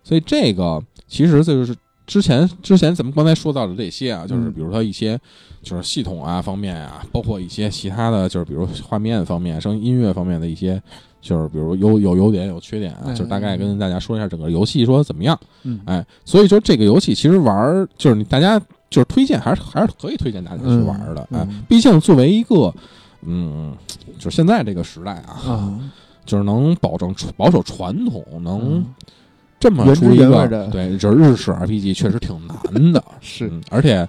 所以这个其实这就是。之前之前咱们刚才说到的这些啊，就是比如说一些就是系统啊方面啊，包括一些其他的就是比如画面方面、声音乐方面的一些，就是比如有有优点有缺点啊，就是大概跟大家说一下整个游戏说怎么样。嗯，哎，所以说这个游戏其实玩就是你大家就是推荐还是还是可以推荐大家去玩的。哎，毕竟作为一个嗯，就是现在这个时代啊，就是能保证保守传统能。这么出一个对，就是日式 RPG 确实挺难的，是，而且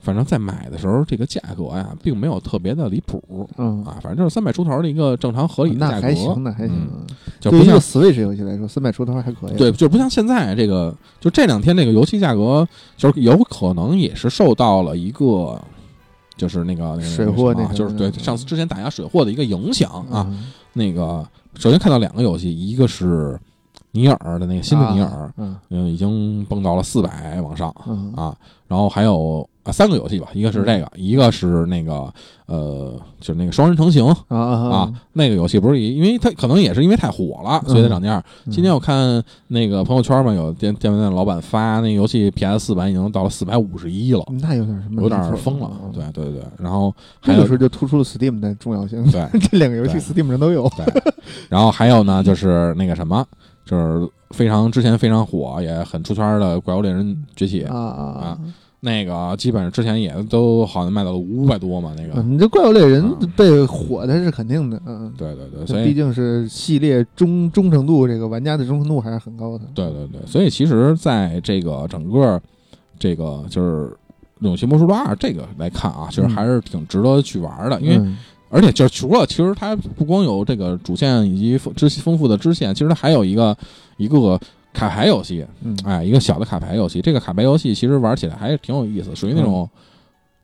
反正在买的时候，这个价格呀，并没有特别的离谱，嗯啊，反正就是三百出头的一个正常合理的价格，那还行，那还行，就不像 Switch 游戏来说，三百出头还可以，对，就不像现在这个，就这两天这个游戏价格，就是有可能也是受到了一个，就是那个那个水货，那就是对上次之前打压水货的一个影响啊，那个首先看到两个游戏，一个是。尼尔的那个新的尼尔，嗯，已经蹦到了四百往上啊，然后还有啊三个游戏吧，一个是这个，一个是那个呃，就是那个双人成行啊啊啊，那个游戏不是因为它可能也是因为太火了，所以它涨价。今天我看那个朋友圈嘛，有电电玩店老板发那个游戏 PS 四版已经到了四百五十一了，那有点什么有点疯了。对对对对，然后还有时候就突出了 Steam 的重要性。对，这两个游戏 Steam 上都有。对，然后还有呢，就是那个什么，就是非常之前非常火也很出圈的《怪物猎人崛起》啊啊啊。那个基本上之前也都好像卖到了五百多嘛，那个。你这怪物猎人被火的是肯定的，嗯，对对对，所以毕竟是系列忠忠诚度，这个玩家的忠诚度还是很高的。对对对，所以其实在这个整个这个就是《勇气魔术二》这个来看啊，其实还是挺值得去玩的，因为而且就是除了其实它不光有这个主线以及支丰富的支线，其实它还有一个一个。卡牌游戏，嗯，哎，一个小的卡牌游戏，这个卡牌游戏其实玩起来还是挺有意思，属于那种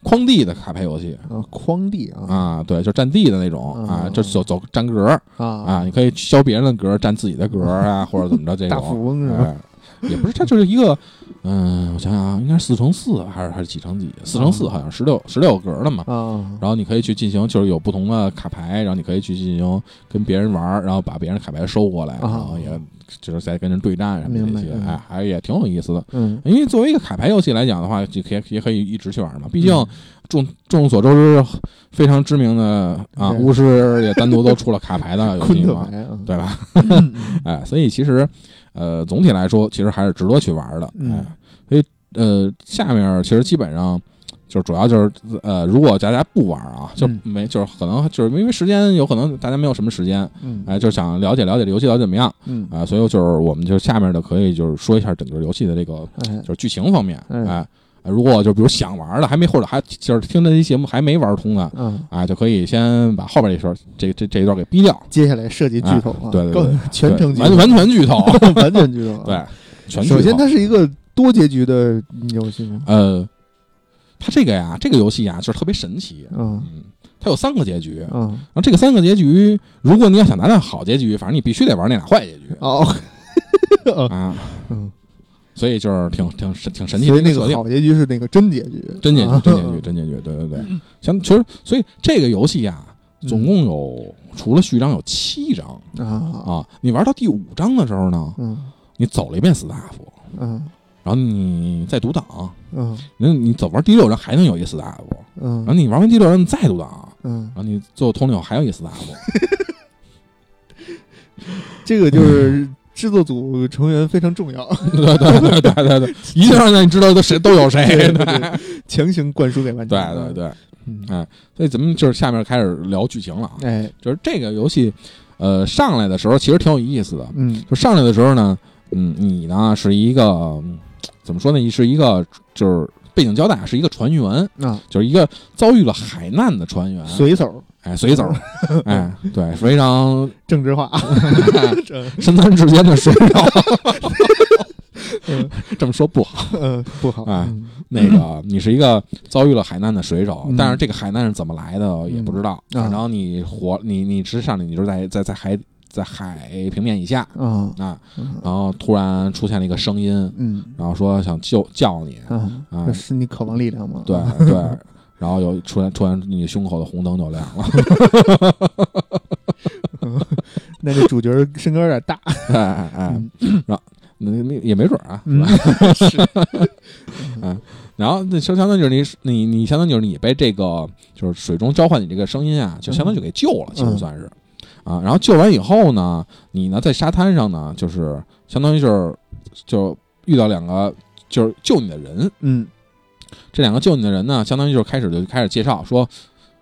框地的卡牌游戏啊，框地啊，啊，对，就占地的那种啊，就走走占格啊啊，你可以削别人的格，占自己的格啊，或者怎么着这种，大富翁是吧？也不是，它就是一个，嗯，我想想啊，应该是四乘四还是还是几乘几？四乘四好像十六十六格的嘛，啊，然后你可以去进行，就是有不同的卡牌，然后你可以去进行跟别人玩，然后把别人卡牌收过来，然后也。就是在跟人对战什么这些，哎，还也挺有意思的。嗯，因为作为一个卡牌游戏来讲的话，就可以也可以一直去玩嘛。毕竟众众所周知，非常知名的啊，巫师也单独都出了卡牌的游戏嘛，对吧？哎，所以其实呃，总体来说，其实还是值得去玩的。嗯，所以呃，下面其实基本上。就是主要就是呃，如果大家不玩啊，就没就是可能就是因为时间有可能大家没有什么时间，嗯，哎，就想了解了解这游戏到底怎么样，嗯。啊，所以就是我们就下面的可以就是说一下整个游戏的这个就是剧情方面，哎，如果就比如想玩的还没或者还就是听这期节目还没玩通的，嗯啊，就可以先把后边这段这这这一段给逼掉，接下来涉及剧透，对对 对，全程完完全剧透，完全剧透，对，全首先它是一个多结局的游戏吗？呃。它这个呀，这个游戏呀，就是特别神奇。嗯，它有三个结局。嗯，然后这个三个结局，如果你要想拿到好结局，反正你必须得玩那俩坏结局。哦，啊，嗯，所以就是挺挺神挺神奇的。那个好结局是那个真结局，真结局，真结局，真结局。对对对，像其实，所以这个游戏呀，总共有除了序章有七章啊啊。你玩到第五章的时候呢，嗯，你走了一遍斯大夫，嗯。然后你再读档，嗯，那你走完第六章还能有一 staff，嗯，然后你玩完第六章你再读档，嗯，然后你最后通了后还有一 staff，这个就是制作组成员非常重要，对对对对对对，一定要让你知道都谁都有谁，强行灌输给玩家，对对对，哎，所以咱们就是下面开始聊剧情了啊，哎，就是这个游戏，呃，上来的时候其实挺有意思的，嗯，就上来的时候呢，嗯，你呢是一个。怎么说呢？是一个就是背景交代，是一个船员。啊，就是一个遭遇了海难的船员，水手，哎，水手，哎，对，非常 政治化，身残志坚的水手，这么说不好，嗯，不好，哎，那个你是一个遭遇了海难的水手，但是这个海难是怎么来的也不知道，然后你活，你你实际上你就是在在在海。在海平面以下，啊啊，然后突然出现了一个声音，嗯，然后说想救叫你，啊，是你渴望力量吗？对对，然后有突然突然你胸口的红灯就亮了，那这主角身高有点大，哎哎，然后那那也没准啊，是吧？是。嗯，然后那相相当于就是你你你相当于就是你被这个就是水中召唤你这个声音啊，就相当于就给救了，其实算是。啊，然后救完以后呢，你呢在沙滩上呢，就是相当于就是就遇到两个就是救你的人，嗯，这两个救你的人呢，相当于就是开始就开始介绍说，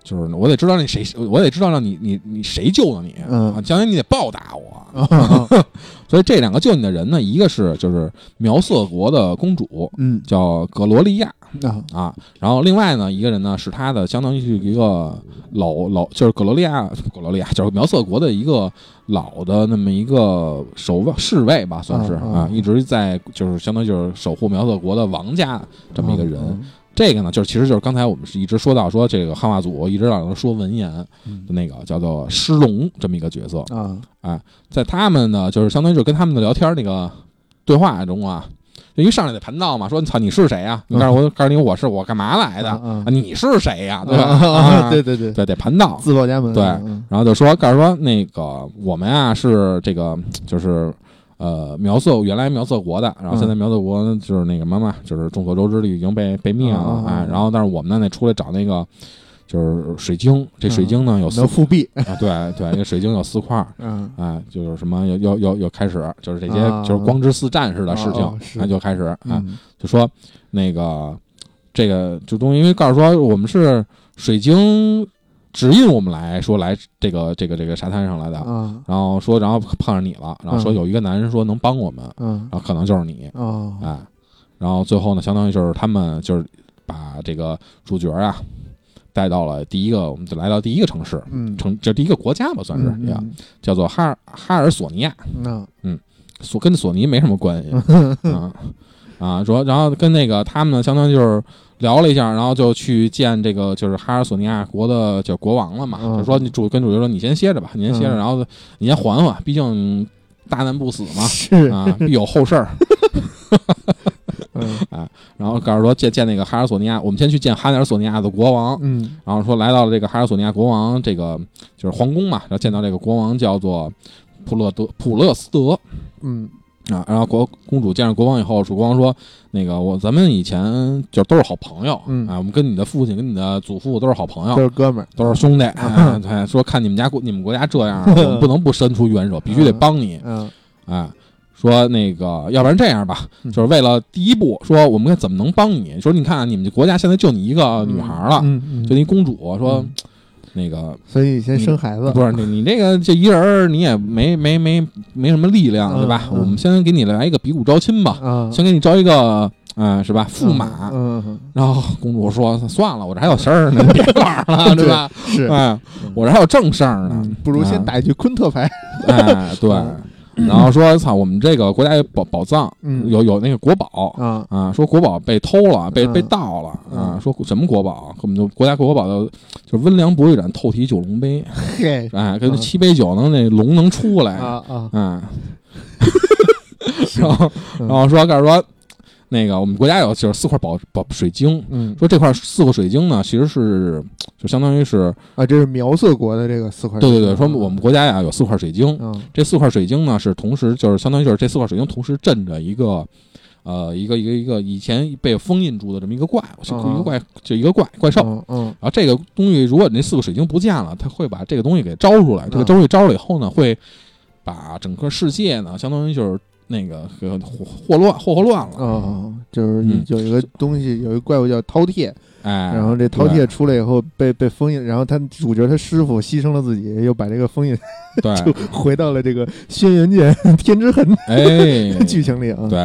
就是我得知道那谁，我得知道让你你你谁救的你，嗯，将来你得报答我，所以这两个救你的人呢，一个是就是苗瑟国的公主，嗯，叫格罗利亚。啊啊，然后另外呢，一个人呢是他的，相当于是一个老老，就是格罗利亚，格罗利亚就是苗瑟国的一个老的那么一个守卫侍卫吧，算是啊，一直在就是相当于就是守护苗瑟国的王家这么一个人。这个呢，就是其实就是刚才我们是一直说到说这个汉化组一直让人说文言的那个叫做狮龙这么一个角色啊，哎，在他们呢就是相当于就是跟他们的聊天那个对话中啊。就一上来得盘道嘛，说操你是谁呀？你告诉我，告诉你我是我干嘛来的？你是谁呀？对吧？对对对，对，得盘道。自报家门，对嗯然后就说，告诉说那个我们啊是这个就是呃苗色原来苗色国的，然后现在苗色国就是那个嘛嘛，就是众所周知的已经被被灭了哎，然后但是我们呢得出来找那个就是水晶，这水晶呢有四能复壁，啊对对，那个水晶有四块儿。嗯。哎，就是什么又又又又开始，就是这些啊。就是光之四战士的事情那就开始啊，嗯。就说那个这个这东西，因为告诉说我们是水晶指引我们来说来这个这个这个沙滩上来的，啊。然后说然后碰上你了，然后说嗯。有一个男人说能帮我们，嗯。然后可能就是你，哦。哎，然后最后呢，相当于就是他们就是把这个主角啊带到了第一个，我们就来到第一个城市。嗯。城这第一个国家吧，算是嗯呀，叫做哈尔哈尔索尼亚，那索跟索尼没什么关系 啊啊，主要然后跟那个他们呢，相当于就是聊了一下，然后就去见这个就是哈尔索尼亚国的叫国王了嘛，嗯。就说你主跟主角说你先歇着吧，你先歇着，嗯。然后你先缓缓，毕竟大难不死嘛是。啊，必有后事儿。嗯 然后告诉说见见那个哈尔索尼亚，我们先去见哈尔索尼亚的国王，嗯然后说来到了这个哈尔索尼亚国王这个就是皇宫嘛，然后见到这个国王叫做普勒德普勒斯德。嗯啊，然后国公主见着国王以后，主国王说：“那个我咱们以前就都是好朋友，嗯啊，我们跟你的父亲跟你的祖父都是好朋友都，是哥们儿，都是兄弟。哎对，说看你们家国你们国家这样，我们不能不伸出援手，必须得帮你。嗯哎，说那个要不然这样吧，嗯就是为了第一步，说我们该怎么能帮你？说你看啊你们这国家现在就你一个女孩了，嗯嗯，就你公主，说嗯那个所以先生孩子，不是你，你这个这一人儿你也没没没没什么力量，嗯对吧？嗯我们先给你来一个比武招亲吧，啊，先给你招一个，嗯、是吧？驸马。嗯嗯然后公主说：“算了，我这还有事儿呢，别玩了，对吧？嗯是，哎，我这还有正事儿呢嗯，不如先啊打一局昆特牌，哎，对。然后说：操，我们这个国家有宝宝藏，嗯有有那个国宝。”啊啊，说国宝被偷了，被嗯被盗了啊！嗯说什么国宝？我们就国家国宝的，就是温良博一盏透体九龙杯，嘿哎，跟嗯七杯酒能那龙能出来，啊啊 嗯，然后然后说告诉说，那个我们国家有就是四块宝宝水晶，嗯。说这块四个水晶呢，其实是就相当于是啊，这是苗色国的这个四块，对对对，说我们国家呀有四块水晶，嗯。这四块水晶呢是同时就是相当于就是这四块水晶同时镇着一个。呃，一个一个一个以前被封印住的这么一个怪一个怪，就一个怪怪兽。嗯嗯。然后这个东西，如果你那四个水晶不见了，它会把这个东西给招出来。这个嗯。东西招了以后呢，会把整个世界呢，相当于就是那个和霍霍乱霍霍乱了。嗯，就是嗯有一个东西，有一个怪物叫饕餮，哎，然后这饕餮出来以后被被封印，然后他主角他师傅牺牲了自己，又把这个封印对，就回到了这个轩辕剑 天之痕哎，剧情里啊。，对。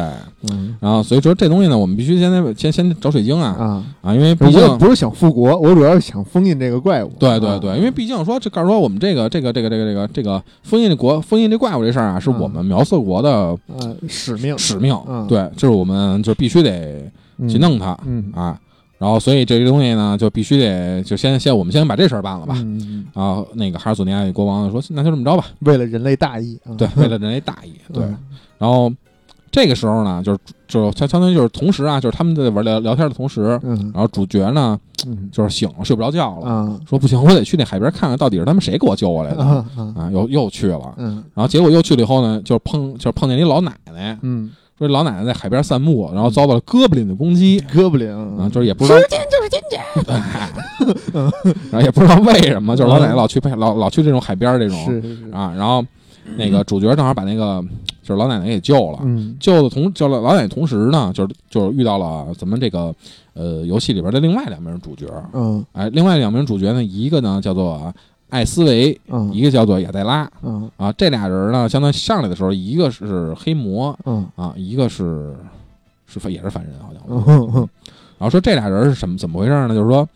嗯然后所以说这东西呢，我们必须先得先先找水晶啊啊，啊，因为我毕竟也不是想复国，我主要是想封印这个怪物。啊对对对，因为毕竟说这告诉说我们这个这个这个这个这个这个封印这国封印这怪物这事儿啊，是我们苗色国的呃使命使命嗯，对，就是我们就必须得去弄它嗯啊。然后所以这个东西呢，就必须得就先先我们先把这事儿办了吧。嗯嗯嗯啊，那个哈尔索尼亚国王说：“那就这么着吧。为了人类大义啊。对，为了人类大义。对，嗯然后这个时候呢，就是就相相当于就是同时啊，就是他们在玩聊聊天的同时，嗯然后主角呢嗯就是醒了，睡不着觉了，啊说不行，我得去那海边看看到底是他们谁给我救过来的啊又又去了。嗯然后结果又去了以后呢，就碰就是碰见一老奶奶，嗯，说老奶奶在海边散步，然后遭到了哥布林的攻击。哥布林。啊，就是也不知道，然后也不知道为什么，就是老奶奶老去老老去这种海边这种。是是是。啊，然后那个主角正好把那个就是老奶奶给救了，嗯。救的同救了老奶奶同时呢，就是就是遇到了咱们这个呃游戏里边的另外两名主角，嗯。哎，另外两名主角呢，一个呢叫做艾斯维，嗯一个叫做亚黛拉嗯啊，这俩人呢，相当于上来的时候，一个是黑魔嗯啊，一个是是反也是凡人，好像。嗯嗯然后说这俩人是什么怎么回事呢？就是说，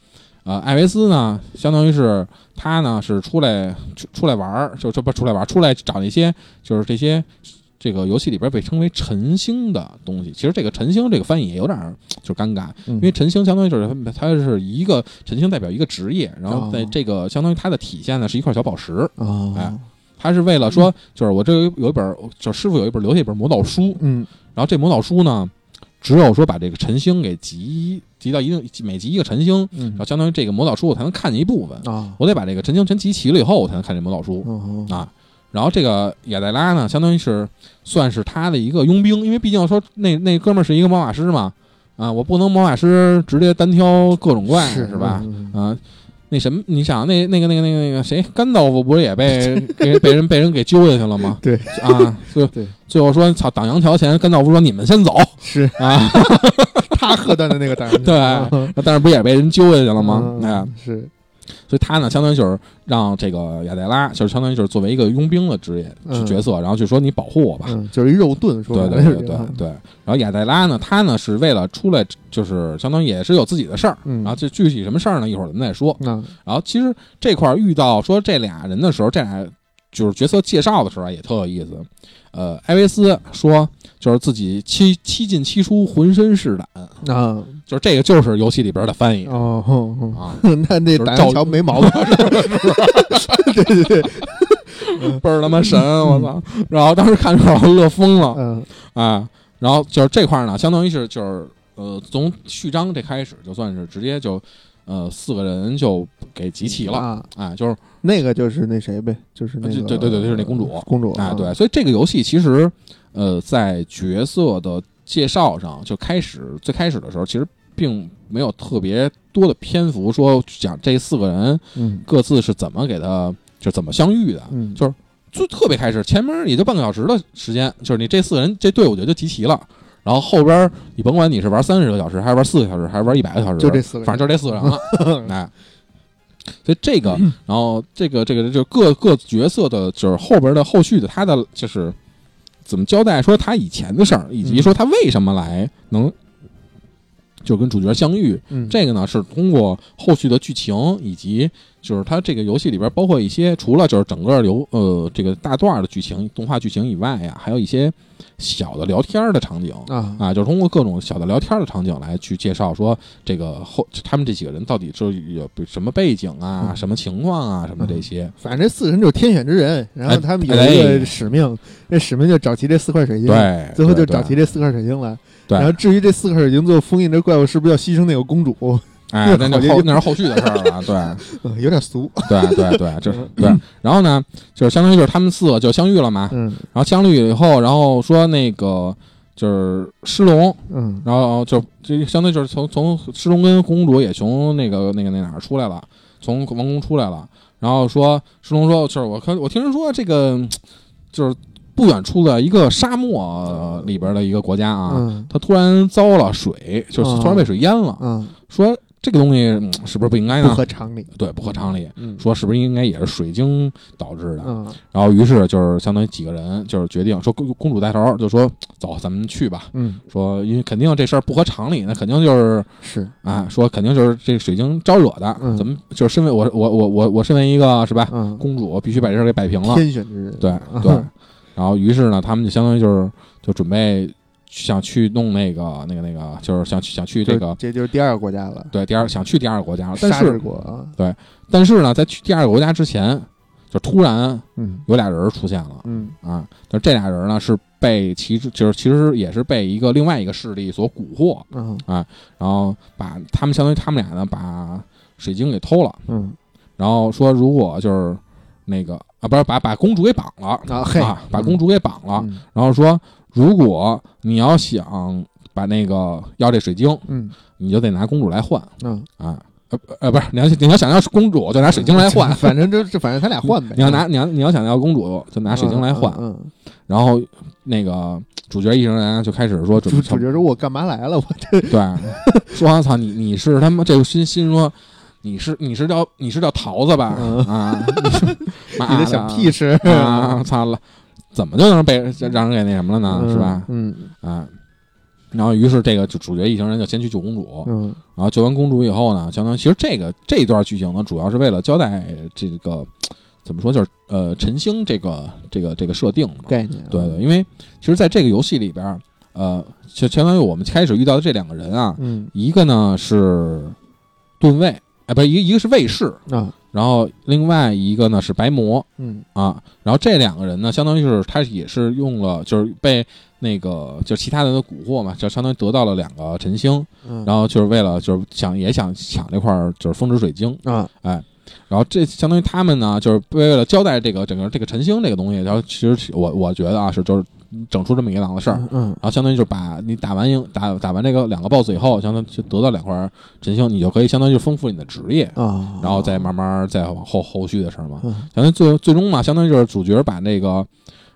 呃，艾维斯呢，相当于是他呢是出来出出来玩儿，就这不出来玩儿，出来找那些就是这些这个游戏里边被称为晨星的东西。其实这个晨星这个翻译也有点儿就尴尬，嗯因为晨星相当于就是它它是一个晨星代表一个职业，然后在哦这个相当于它的体现呢是一块小宝石。啊哎他是为了说，就是我这有有一本，就师傅有一本留下一本魔导书，嗯然后这魔导书呢，只有说把这个晨星给集集到一定每集一个晨星，嗯然后相当于这个魔导书我才能看见一部分，啊，我得把这个晨星全集齐了以后，我才能看这魔导书。嗯啊。然后这个雅黛拉呢，相当于是算是他的一个佣兵，因为毕竟说那那哥们儿是一个魔法师嘛，啊，我不能魔法师直接单挑各种怪是吧？？啊，那什么，你想那那个那个那个那个谁，甘道夫不是也被给被人被人给揪下去了吗？对啊，最最后说操挡阳桥前，甘道夫说你们先走是啊，他喝断的那个胆，对嗯但是不也被人揪下去了吗？嗯哎，是所以他呢，相当于就是让这个雅黛拉，就是相当于就是作为一个佣兵的职业嗯角色，然后就说你保护我吧。嗯，就是一肉盾，说对对对对对。然后雅黛拉呢，他呢是为了出来，就是相当于也是有自己的事儿。嗯然后就具体什么事儿呢？一会儿咱们再说。那然后其实这块儿遇到说这俩人的时候，这俩就是角色介绍的时候啊也特有意思。呃，艾维斯说就是自己七七进七出，浑身是胆，啊就是这个就是游戏里边的翻译哦哦哦，啊，那那胆桥没毛病，对对对，倍儿他妈神，我操！然后当时看着我乐疯了嗯啊。然后就是这块呢，相当于是就是呃，从序章这开始就算是直接就呃四个人就给集齐了。啊，哎，就是那个就是那谁呗，就是那个对对对对就是那公主。公主啊，对，，所以这个游戏其实，呃，在角色的介绍上就开始最开始的时候，其实并没有特别多的篇幅说讲这四个人嗯。各自是怎么给他就怎么相遇的，嗯，就是就特别开始前面也就半个小时的时间，就是你这四个人这队伍就就集齐了。然后后边你甭管你是玩三十个小时，还是玩四个小时，还是玩一百个小时，就这四个反正就这四个人了。哎，所以这个，然后这个这个就各各角色的，就是后边的后续的他的就是怎么交代说他以前的事儿，以及说他为什么来能就跟主角相遇。嗯，这个呢是通过后续的剧情以及就是它这个游戏里边包括一些除了就是整个游呃这个大段的剧情动画剧情以外呀，还有一些小的聊天的场景。啊啊，就是通过各种小的聊天的场景来去介绍说这个后他们这几个人到底是有什么背景啊、嗯什么情况啊、什么这些。反正这四个人就是天选之人，然后哎他们有一哎个使命，这使命就找齐这四块水晶，，对，最后就找齐这四块水晶来。对然后至于这四个水晶最后封印这怪物是不是要牺牲那个公主，哎，那那后那是后续的事儿了，对。呃有点俗。对对对，就 是对。然后呢，就是相当于就是他们四个就相遇了嘛。嗯然后相遇以后，然后说那个就是狮龙，嗯然后就就相当于就是从从狮龙跟公主也从那个那个那哪儿出来了，从王宫出来了。然后说狮龙说，就是我看我听人说这个就是不远处的一个沙漠里边的一个国家啊，嗯它突然遭了水，就是突然被水淹了。嗯，说这个东西、嗯是不是不应该呢不呢？合常理。对，不合常理。嗯，说是不是应该也是水晶导致的？嗯然后于是就是相当于几个人就是决定说公公主带头就说走，咱们去吧。嗯说因为肯定这事儿不合常理，那肯定就是是啊，说肯定就是这水晶招惹的。嗯咱们就是身为我我我我我身为一个是吧嗯公主，必须把这事儿给摆平了。天选之人。对对。然后于是呢，他们就相当于就是就准备想去弄那个那个那个，就是想去想去这个这就是第二个国家了，对第二想去第二个国家了，但是国啊。但是呢，在去第二个国家之前，就突然嗯。有俩人出现了。嗯。啊，但这俩人呢是被其实就是其实也是被一个另外一个势力所蛊惑，嗯。然后把他们相当于他们俩呢把水晶给偷了，嗯。然后说如果就是那个啊不是把把公主给绑了啊嘿啊，把公主给绑了，嗯然后说如果你要想把那个要这水晶，嗯你就得拿公主来换嗯，啊。呃呃，不是，你要你要想要公主，就拿水晶来换。反正就是反正他俩换呗。你要拿你要你要想要公主，就拿水晶来换。嗯，然后那个主角一行人就开始说准备主主角说：“我干嘛来了？我这对，说我操你你是他妈这个心心说你是你是叫你是叫桃子吧？嗯啊，你的小屁吃啊！操了，怎么就能被让人给那什么了呢？是吧？嗯啊，然后于是这个主主角一行人就先去救公主，嗯然后救完公主以后呢，相当于其实这个这段剧情呢，主要是为了交代这个怎么说，就是呃陈星这个这个这个设定嘛。概念啊，对对，因为其实在这个游戏里边儿，呃，就相当于我们开始遇到的这两个人啊，嗯一个呢是盾卫，哎，不是一个一个是卫士，啊然后另外一个呢是白魔嗯啊，然后这两个人呢，相当于是他也是用了，就是被那个就其他人的蛊惑嘛，就相当于得到了两个晨星，嗯，然后就是为了就是想也想抢这块儿就是风之水晶，啊然后这相当于他们呢，就是为了交代这个整个这个晨星这个东西，然后其实我我觉得啊是就是整出这么一档子事儿，嗯然后相当于就是把你打完赢打打完这个两个 BOSS 以后，相当于就得到两块晨星，你就可以相当于就丰富你的职业，啊，然后再慢慢再往后后续的事儿嘛。嗯相当于最最终嘛，相当于就是主角把那个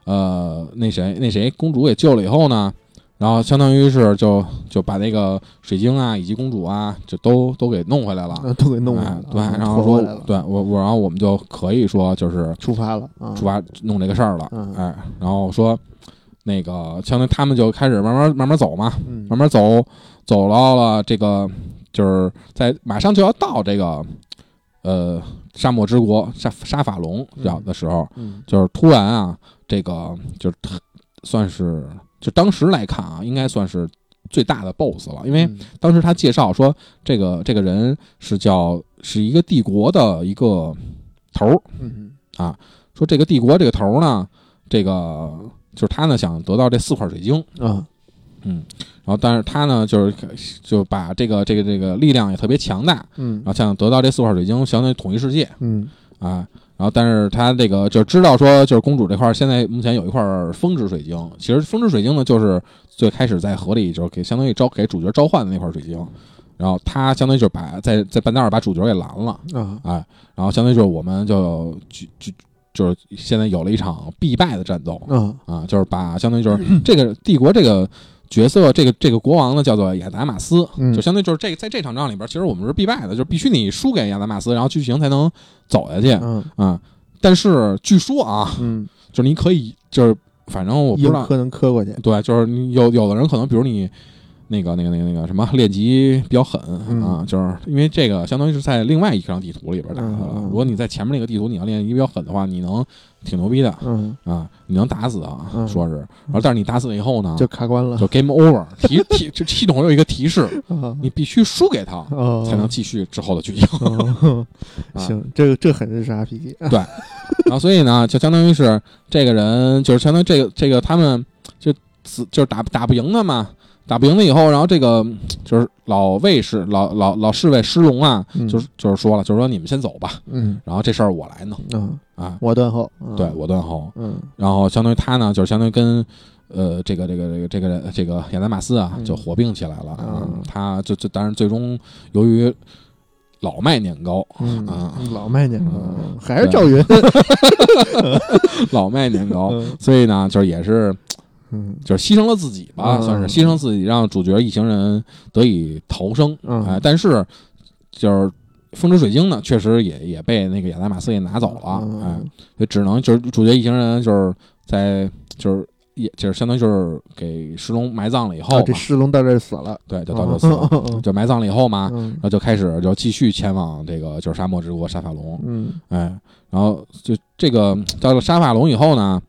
呃那谁那谁公主给救了以后呢，然后相当于是就就把那个水晶啊以及公主啊就都都给弄回来了。啊都给弄回来了，对，啊然后说对我我，然后我们就可以说就是出发了啊，出发弄这个事儿了，嗯哎，然后说那个相当于他们就开始慢慢慢慢走嘛，嗯。慢慢走走到了这个就是在马上就要到这个呃沙漠之国沙沙法隆要的时候，嗯就是突然啊，这个就是特算是就当时来看啊，应该算是最大的 BOSS 了，因为嗯。当时他介绍说，这个这个人是叫是一个帝国的一个头儿，嗯说这个帝国这个头儿呢，这个就是他呢想得到这四块水晶，啊嗯，然后但是他呢就是就把这个这个这个力量也特别强大，嗯然后想得到这四块水晶，相当于统一世界嗯啊。然后，但是他这个就知道说，就是公主这块儿现在目前有一块风之水晶。其实风之水晶呢，就是最开始在河里就是给相当于召给主角召唤的那块水晶。然后他相当于就是把在在半道儿把主角给拦了，啊哎，然后相当于就是我们就就就就是现在有了一场必败的战斗嗯啊，就是把相当于就是 这个帝国这个角色，这个这个国王呢叫做亚达马斯，嗯就相当于就是这在这场仗里边，其实我们是必败的，就是必须你输给亚达马斯，然后剧情才能走下去嗯啊。但是据说啊，嗯，就是你可以就是反正我不知道，硬磕能磕过去，对，就是你有有的人可能比如你。那个、那个、那个、那个什么练级比较狠、嗯。啊，就是因为这个相当于是在另外一张地图里边打的了。嗯嗯如果你在前面那个地图你要练级比较狠的话，你能挺牛逼的嗯，啊，你能打死啊，嗯。说是。然后但是你打死了以后呢，就卡关了。就 game over，提 提就系统有一个提示，啊 你必须输给他哦。才能继续之后的剧情。行，这个这很日式 RPG，对。然后所以呢，就相当于是这个人，就是相当于这个这个他们就死就是打打不赢的嘛，打不赢了以后，然后这个就是老卫士老老老侍卫施龙啊，嗯。就是就是说了，就是说你们先走吧，嗯。然后这事儿我来弄嗯，啊，我断后，嗯。对我断后，嗯。然后相当于他呢，就是相当于跟。呃，这个这个这个这个这个亚达马斯啊，嗯。就合并起来了。嗯。他就就当然最终由于老卖年糕，嗯啊，老卖年糕嗯，还是赵云，老卖年高，嗯。所以呢，就是也是嗯。就是牺牲了自己吧，嗯算是牺牲自己，让主角一行人得以逃生。嗯。哎，但是就是风之水晶呢，确实也也被那个亚达马斯给拿走了，嗯。哎，就只能就是主角一行人就是在就是。也就是相当于就是给石龙埋葬了以后，啊这石龙到这儿死了，对，就到这死了，嗯。就埋葬了以后嘛，嗯。然后就开始就继续前往这个就是沙漠之国沙法隆，嗯。哎，然后就这个到了沙法隆以后呢，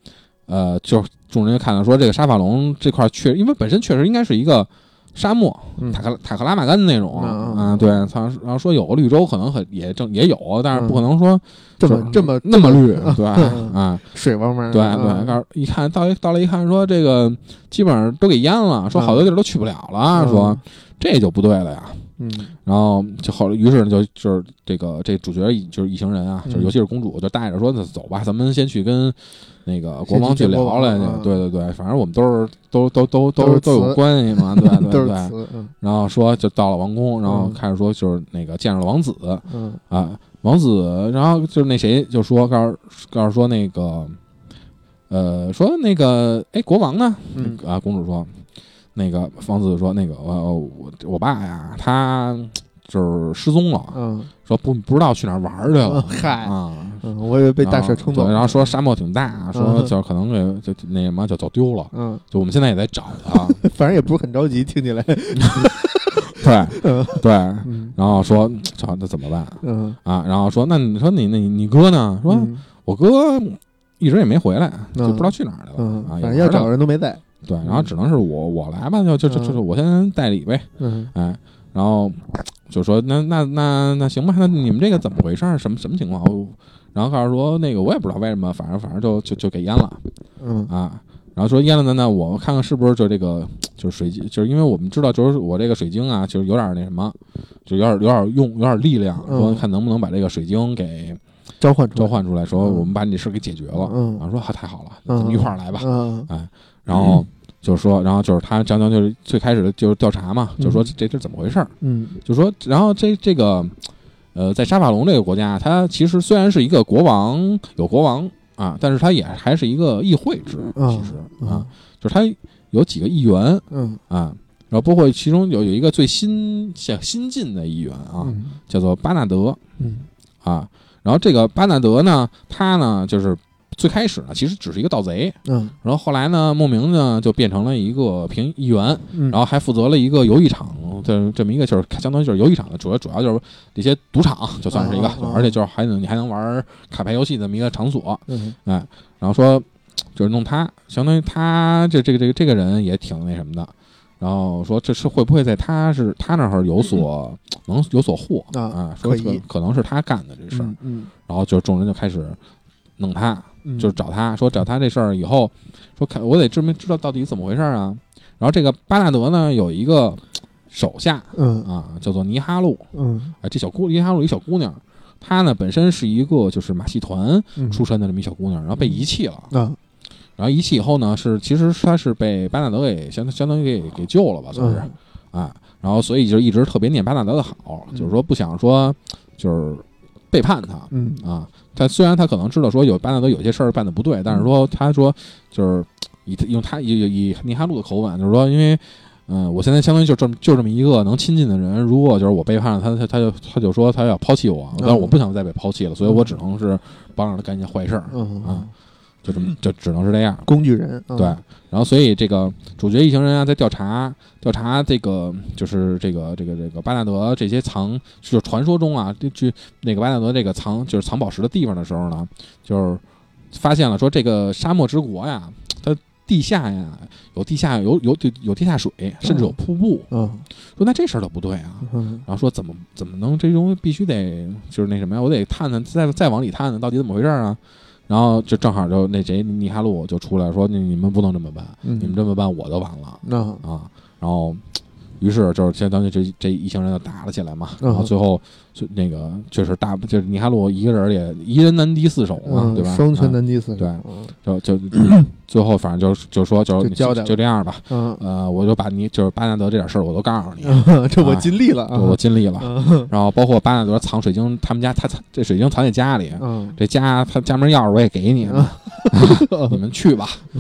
呃，就众人就看到说这个沙法龙这块儿确，因为本身确实应该是一个沙漠，嗯塔克塔克拉玛干那种，嗯啊，对，他然后说有个绿洲，可能很也正也有，但是不可能说这么这么那么绿，对嗯 啊，水汪汪的，对嗯对，告诉一看到一到了一看说这个基本上都给淹了，说好多地儿都去不了了，嗯说这就不对了呀。嗯然后就后来，于是呢，就就是这个这主角就是一行人啊，嗯就是尤其是公主，就带着说：“那走吧，咱们先去跟那个国王去聊来去。王嗯对对对，反正我们都是都都都都都有关系嘛，对 对对。然后说就到了王宫，然后嗯开始说就是那个见着了王子嗯啊，王子，然后就是那谁就说告诉告诉说那个呃说那个哎国王呢？嗯啊，公主说，那个方子说，那个我我我爸呀，他就是失踪了，嗯说不不知道去哪儿玩去了嗯，嗨啊，嗯，我以为被大水冲走了，然后说沙漠挺大，说嗯就可能给就那什么就走丢了，嗯，就我们现在也在找他，反正也不是很着急，听起来，对嗯对，嗯然后说操那怎么办嗯，啊？然后说那你说你那你你哥呢？说嗯我哥一直也没回来，就嗯不知道去哪儿去了反正要找也不知道人都没在，对，然后只能是我我来吧，就就就就我先代理呗，嗯哎，然后就说那那那那行吧，那你们这个怎么回事儿？什么什么情况？我然后告诉说那个我也不知道为什么，反正反正就就就给淹了嗯啊。然后说淹了呢，那我看看是不是就这个就是水晶，就是因为我们知道就是我这个水晶啊，就是有点那什么，就有点有点用有点力量，嗯说看能不能把这个水晶给召唤召唤出来，说嗯我们把你这事儿给解决了。嗯然后说啊太好了，嗯咱们一块儿来吧。嗯哎，然后就是说，然后就是他讲讲就是最开始的就是调查嘛，嗯。就说这是怎么回事儿，嗯。就说然后这这个呃，在沙法隆这个国家，它其实虽然是一个国王有国王啊，但是它也还是一个议会制，嗯其实啊，就是它有几个议员嗯。啊。然后包括其中有有一个最新像新进的议员啊，嗯。叫做巴纳德嗯。啊。然后这个巴纳德呢，他呢就是最开始呢其实只是一个盗贼，嗯然后后来呢，莫名呢就变成了一个评议员，嗯，然后还负责了一个游艺场的这么一个，就是相当于就是游艺场的主要主要就是这些赌场，就算是一个，而且就是还能你还能玩卡牌游戏这么一个场所，嗯哎，然后说就是弄他，相当于他这这个这个这个人也挺那什么的。然后说这是会不会在他是他那儿有所能有所获啊啊？说可以可可能是他干的这事儿，然后就众人就开始弄他，嗯，就是找他说找他这事儿以后，说看我得知明知道到底怎么回事儿啊。然后这个巴纳德呢有一个手下嗯。啊，叫做尼哈路，嗯。啊，这小姑尼哈路一小姑娘，她呢本身是一个就是马戏团嗯。出身的这么一小姑娘，然后被遗弃了。嗯。然后遗弃以后呢，是其实她是被巴纳德给相相当于给给救了吧，算是。嗯。啊。然后所以就一直特别念巴纳德的好，就是说不想说就是背叛他，嗯。啊，他虽然他可能知道说有巴纳德有些事儿办的不对，但是说他说就是以用他以以以尼哈路的口吻，就是说因为。嗯，我现在相当于就这么就这么一个能亲近的人，如果就是我背叛了他，他他就他就说他要抛弃我，但是我不想再被抛弃了，所以我只能是帮着他干一件坏事儿，嗯啊就这么就只能是这样。工具人嗯对，然后所以这个主角一行人啊，在调查调查这个就是这个这个这个巴纳德这些藏，就是传说中啊，这这那个巴纳德这个藏就是藏宝石的地方的时候呢，就是发现了说这个沙漠之国呀，它地下呀有地下有有有地下水，甚至有瀑布。嗯说那这事儿都不对啊。嗯然后说怎么怎么能这东西必须得就是那什么呀？我得探探再再往里探探到底怎么回事儿啊？然后就正好就那谁尼哈路就出来说你你们不能这么办，嗯你们这么办我就完了那啊！然后于是就是相当于这这一行人就打了起来嘛。嗯然后最后就那个确实大就是尼哈路一个人也一人难敌四手嘛，嗯对吧？双拳啊难敌四手对嗯就就 最后反正就就说就就这样吧。嗯呃，我就把你就是巴纳德这点事儿我都告诉你，嗯，这我尽力了啊！我尽力了。嗯然后包括巴纳德藏水晶，他们家他藏这水晶藏在家里，嗯这家他家门钥匙我也给你，啊你们去吧。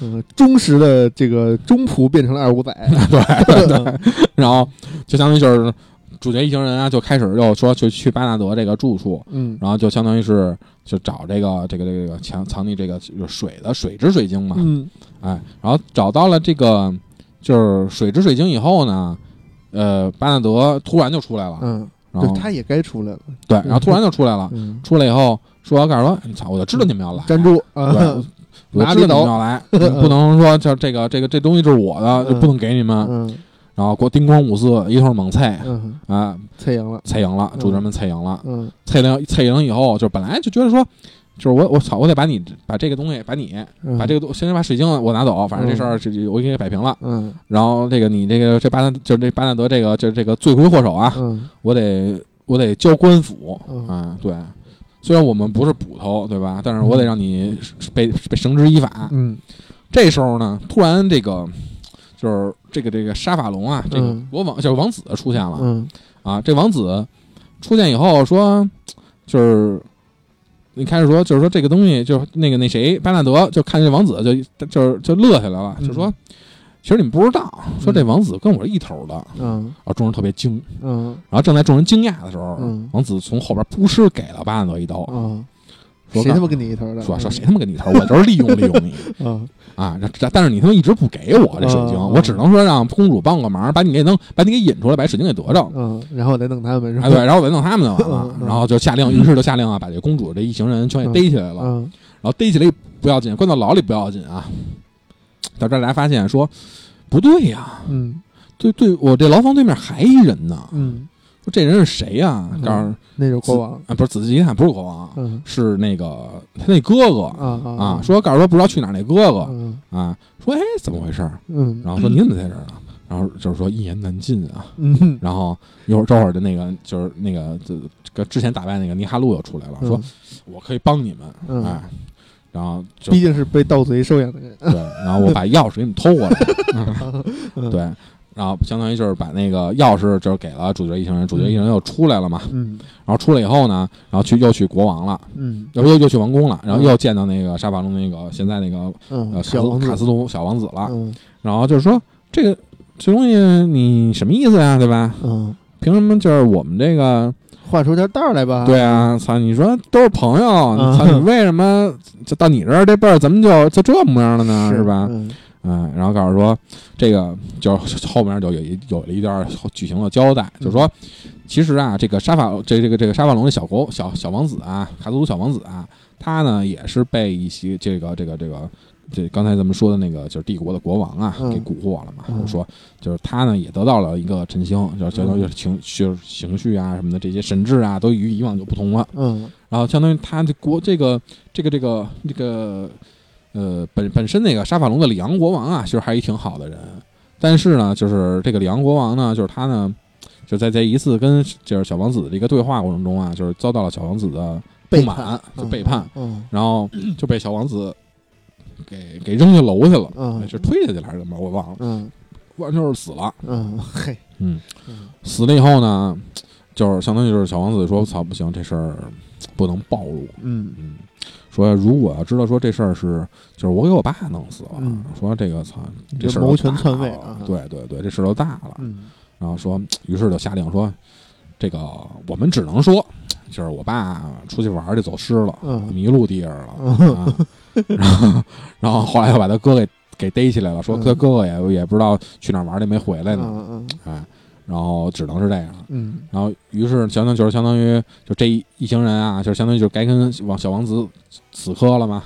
嗯，忠实的这个中仆变成了二五仔，对 对对，然后就相当于就是主角一行人啊，就开始又说就去巴纳德这个住处，嗯。然后就相当于是就找这个这个这个藏藏匿这个就是水的水之水晶嘛，嗯。哎，然后找到了这个就是水之水晶以后呢，呃，巴纳德突然就出来了，嗯，然后对，他也该出来了，对，然后突然就出来了，嗯，出来以后说告诉说，你操，我就知道你们要来，站住啊！对，我知道你们要来，不能说就这个这个这东西就是我的，就不能给你们。嗯然后给我叮咣五四一通猛菜嗯，啊，菜赢了，菜赢了，嗯主角们菜赢了，嗯菜赢菜赢以后，就本来就觉得说，就是我我操，我得把你把这个东西把你嗯，把这个东先把水晶我拿走，反正这事儿我给你摆平了。嗯然后这个你这个这巴纳就是这巴纳德这个就是这个罪魁祸首啊，嗯我得我得交官府嗯啊，对。虽然我们不是捕头，对吧？但是我得让你被被绳之以法。嗯这时候呢，突然这个就是这个这个沙法龙啊，这个嗯国王就是王子出现了嗯啊。这王子出现以后说，就是一开始说就是说这个东西就是那个那谁巴纳德就看见王子就就是就乐起来了，嗯就说其实你们不知道，说这王子跟我是一头的。嗯然后众人特别惊，嗯然后正在众人惊讶的时候，嗯王子从后边扑哧给了巴纳德一刀，嗯，说谁他妈跟你一头的？说说谁他妈跟你一头，我就是利用利用你。嗯啊，但是你他妈一直不给我这水晶，嗯我只能说让公主帮个忙，把你给弄，把你给引出来，把水晶给得着。嗯，然后再弄他们是吧？哎，对，然后我再弄他们就完了然后就下令，于是就下令啊，把这公主这一行人全给逮起来了，嗯然后逮起来不要紧，关到牢里不要紧啊。到这儿来发现说不对呀，嗯对对，我这牢房对面还一人呢，嗯，说这人是谁呀？嗯告诉那就是国王，啊，不是仔细一看不是国王，嗯是那个他那哥哥啊啊啊，说告诉说不知道去哪儿那哥哥嗯啊，说哎怎么回事？嗯，然后说你怎么在这儿呢？然后就是说一言难尽啊。嗯，然后一会儿这会儿的那个就是那个这个之前打败那个尼哈路又出来了，说我可以帮你们，嗯哎，然后就毕竟是被盗贼收养的人，对，然后我把钥匙给你偷过来，嗯，对，然后相当于就是把那个钥匙就是给了主角一行人，主角一行人又出来了嘛，嗯。然后出来以后呢，然后去又去国王了，嗯。又又又去王宫了，然后又见到那个沙法龙那个现在那个嗯，呃卡小卡斯图小王子了，嗯。然后就是说这个这东西你什么意思呀，对吧？嗯，凭什么就是我们这个画出条道儿来吧，对啊，操！你说都是朋友，嗯操！你为什么就到你这儿这辈儿怎么就就这模样了呢？是是吧？嗯嗯，然后告诉说这个就后面就有一有了一段剧情的交代，就是说其实啊，这个沙发这这个这个沙发龙的小国小小王子啊，卡祖鲁小王子啊，他呢也是被一些这个这个这个。这刚才咱们说的那个就是帝国的国王啊，嗯给蛊惑了嘛。嗯就是说，就是他呢也得到了一个晨星，就是相当于情就是情绪啊什么的这些神智啊，都与以往就不同了。嗯然后相当于他的国这个这个这个这个呃本本身那个沙法龙的里昂国王啊，其实还是一挺好的人，但是呢，就是这个里昂国王呢，就是他呢，就在这一次跟就是小王子的这个对话过程中啊，就是遭到了小王子的不满，就背叛，嗯然后就被小王子给给扔下楼去了，嗯是推下去了还是怎么着？我忘了，嗯反正就是死了。嗯，嘿，嗯，嗯死了以后呢，就是相当于就是小王子说：“操，不行，这事儿不能暴露。”嗯嗯，说如果要知道说这事儿是就是我给我爸弄死了，嗯说这个操这这事儿都谋权大篡位啊对对对，这事儿都大了。嗯然后说，于是就下令说，这个我们只能说，就是我爸出去玩儿去走失了，嗯迷路地儿了。然后然后后来又把他哥给给逮起来了，说嗯。他哥哥也也不知道去哪儿玩儿去没回来呢，嗯嗯哎，然后只能是这样。嗯。然后，于是相当就是相当于就这一一行人啊，就是相当于就该跟王小王子死磕了嘛，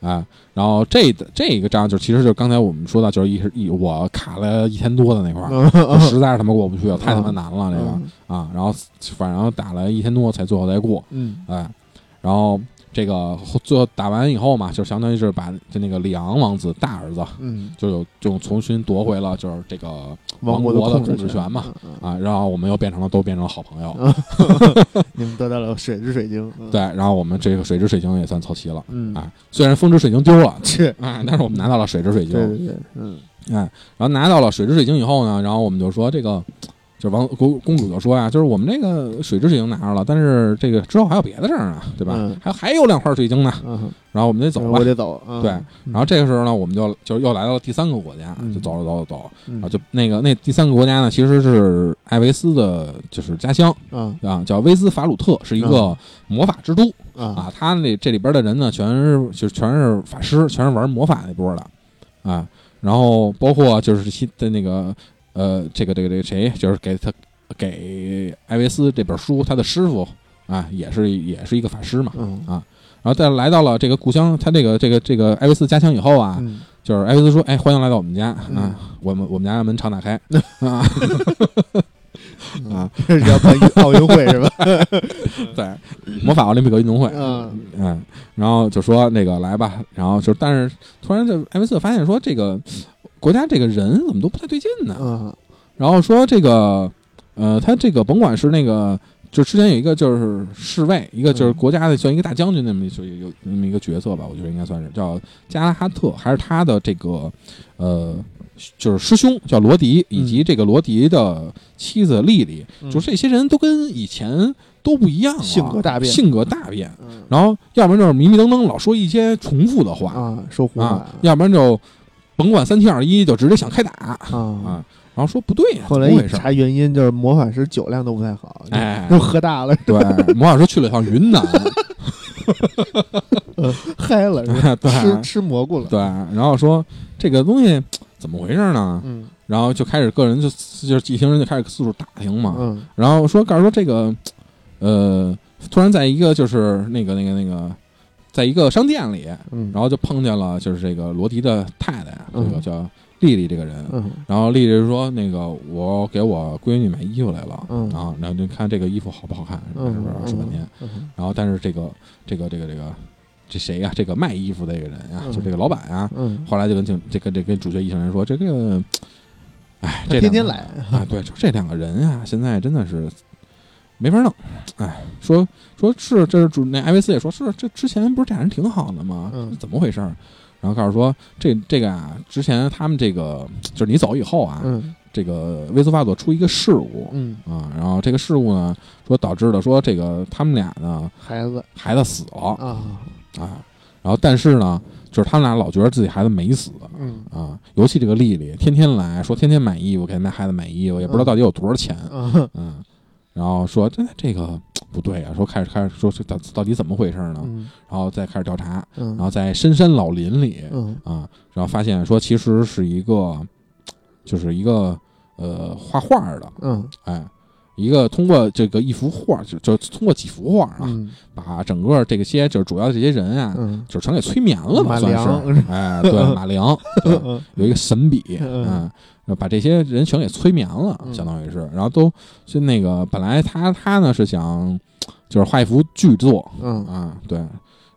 啊，然后这这个章就其实就是刚才我们说到，就是一一我卡了一天多的那块儿，实在是他妈过不去了，太他妈难了这个嗯。啊，然后反正打了一天多才最后才过，嗯。哎，然后这个最后打完以后嘛，就相当于是把就那个里昂王子大儿子嗯，就有就重新夺回了，就是这个王国国的控制权。嘛，嗯嗯。啊，然后我们又变成了都变成了好朋友。你们得到了水之水晶，嗯。对，，然后我们这个水之水晶也算凑齐了。嗯，啊，虽然风之水晶丢了，是，啊，但是我们拿到了水之水晶。对对对，嗯。哎，然后拿到了水之水晶以后呢，然后我们就说这个，就王公公主就说呀，就是我们这个水之水晶拿着了，但是这个之后还有别的事儿呢，对吧？嗯还还有两块水晶呢，嗯，然后我们得走吧我。得走，嗯对，然后这个时候呢，我们就就又来到了第三个国家，嗯就走着走着走，嗯啊，就那个那第三个国家呢，其实是艾维斯的，就是家乡嗯啊，叫威斯法鲁特，是一个魔法之都。啊啊，他那这里边的人呢，全是就是全是法师，全是玩魔法那波的，啊，然后包括就是新的那个呃，这个这个这个谁，就是给他给艾维斯这本书，他的师傅啊，也是也是一个法师嘛，嗯。然后再来到了这个故乡，他这个这个这个艾维斯家乡以后啊，嗯。就是艾维斯说，哎，欢迎来到我们家嗯。啊，我们我们家的门常打开。啊，啊，这 是要办奥运会是吧？对，魔法奥林匹克运动会，嗯。嗯，然后就说那个来吧，然后就但是突然就艾维斯发现说这个国家这个人怎么都不太对劲呢？嗯。然后说这个呃，他这个甭管是那个，就之前有一个就是侍卫，一个就是嗯。国家的算一个大将军那么就有有那么一个角色吧，我觉得应该算是叫加拉哈特，还是他的这个呃。就是师兄叫罗迪，以及这个罗迪的妻子丽丽，嗯。就这些人都跟以前都不一样了，性格大变。性格大变。嗯。然后要不然就是迷迷瞪瞪，老说一些重复的话。啊，说胡啊话，要不然就甭管三七二十一，就直接想开打啊。啊。然后说不对呀，后来一？查原因，就是魔法师酒量都不太好，哎都喝大了，对，魔法师去了趟云南，嗨了，是吧？对吃吃蘑菇了，对，然后说这个东西怎么回事呢？嗯然后就开始个人就就是一行人就开始四处打听嘛，嗯然后说告诉说这个，呃，突然在一个就是那个那个那个，在一个商店里，嗯，然后就碰见了就是这个罗迪的太太，这嗯个叫丽丽这个人。嗯然后丽丽就说：“那个，我给我闺女买衣服来了，嗯啊，然后就看这个衣服好不好看，是嗯不是？说半天。嗯然后，但是这个这个这个这个这谁呀、这个卖衣服的这个人呀、嗯就这个老板呀、嗯，后来就跟警这个这跟主角一行人说，这个，哎，这天天来，啊，对，就这两个人啊，现在真的是没法弄。哎，说说是这是主那艾维斯也说是这之前不是这俩人挺好的吗？嗯。怎么回事儿？然后告诉说这这个啊，之前他们这个就是你走以后啊，嗯。这个威斯法佐出一个事故嗯，啊，然后这个事故呢，说导致了说这个他们俩呢孩子。孩子死了。啊，啊，然后但是呢，就是他们俩老觉得自己孩子没死。嗯。啊，尤其这个丽丽天天来说天天买衣服给那孩子买衣服，也不知道到底有多少钱，啊，嗯，然后说这这个不对啊，说开始开始说是到到底怎么回事呢？嗯然后再开始调查，嗯，然后在深山老林里嗯啊，然后发现说其实是一个，就是一个呃画画的，嗯哎，一个通过这个一幅画，就就通过几幅画啊，嗯。把整个这个些就是主要这些人啊，嗯。就是全给催眠了吧，算是，哎，对，马良，有一个神笔，嗯把这些人全给催眠了，嗯。相当于是，然后都就那个本来他他呢是想就是画一幅巨作嗯。啊，对。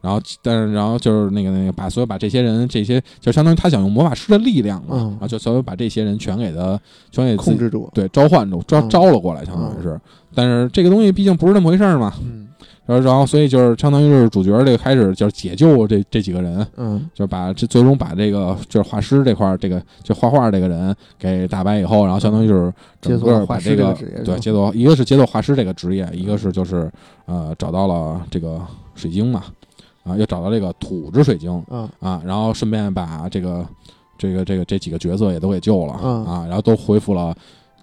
然后，但是，然后就是那个那个，把所有把这些人，这些就相当于他想用魔法师的力量嘛，嗯然后就所有把这些人全给他，全给控制住，对召唤住，招嗯招了过来，相当于是。但是这个东西毕竟不是那么回事儿嘛，嗯然后然后所以就是相当于是主角这个开始就是解救这这几个人，嗯就是把这最终把这个就是画师这块儿这个就画画这个人给打败以后，然后相当于就是整个把这个对解锁，一个是解锁画师这个职业，一个是就是呃找到了这个水晶嘛，啊又找到这个土之水晶啊啊，然后顺便把这个这个这个这几个角色也都给救了嗯啊，然后都恢复了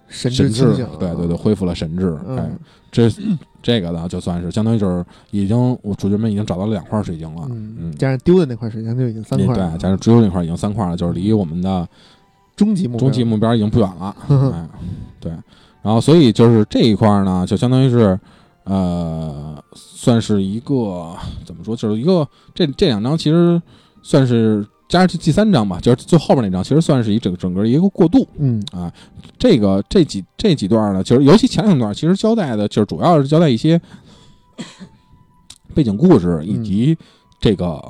神神智志，，对对对，恢复了神智，哎嗯，这这个呢就算是相当于就是已经我主角们已经找到了两块水晶了，嗯嗯，加上丢的那块水晶就已经三块了，对，加上只有那块已经三块了，就是离我们的终极目标终极目标已经不远了。嗯哎，对，然后所以就是这一块呢，就相当于是呃，算是一个怎么说，就是一个这这两张其实算是加上这第三张吧，就是最后边那张，其实算是一整整个一个过渡。嗯啊这个这几这几段呢，就是尤其前两段，其实交代的就是主要是交代一些背景故事，以及这个、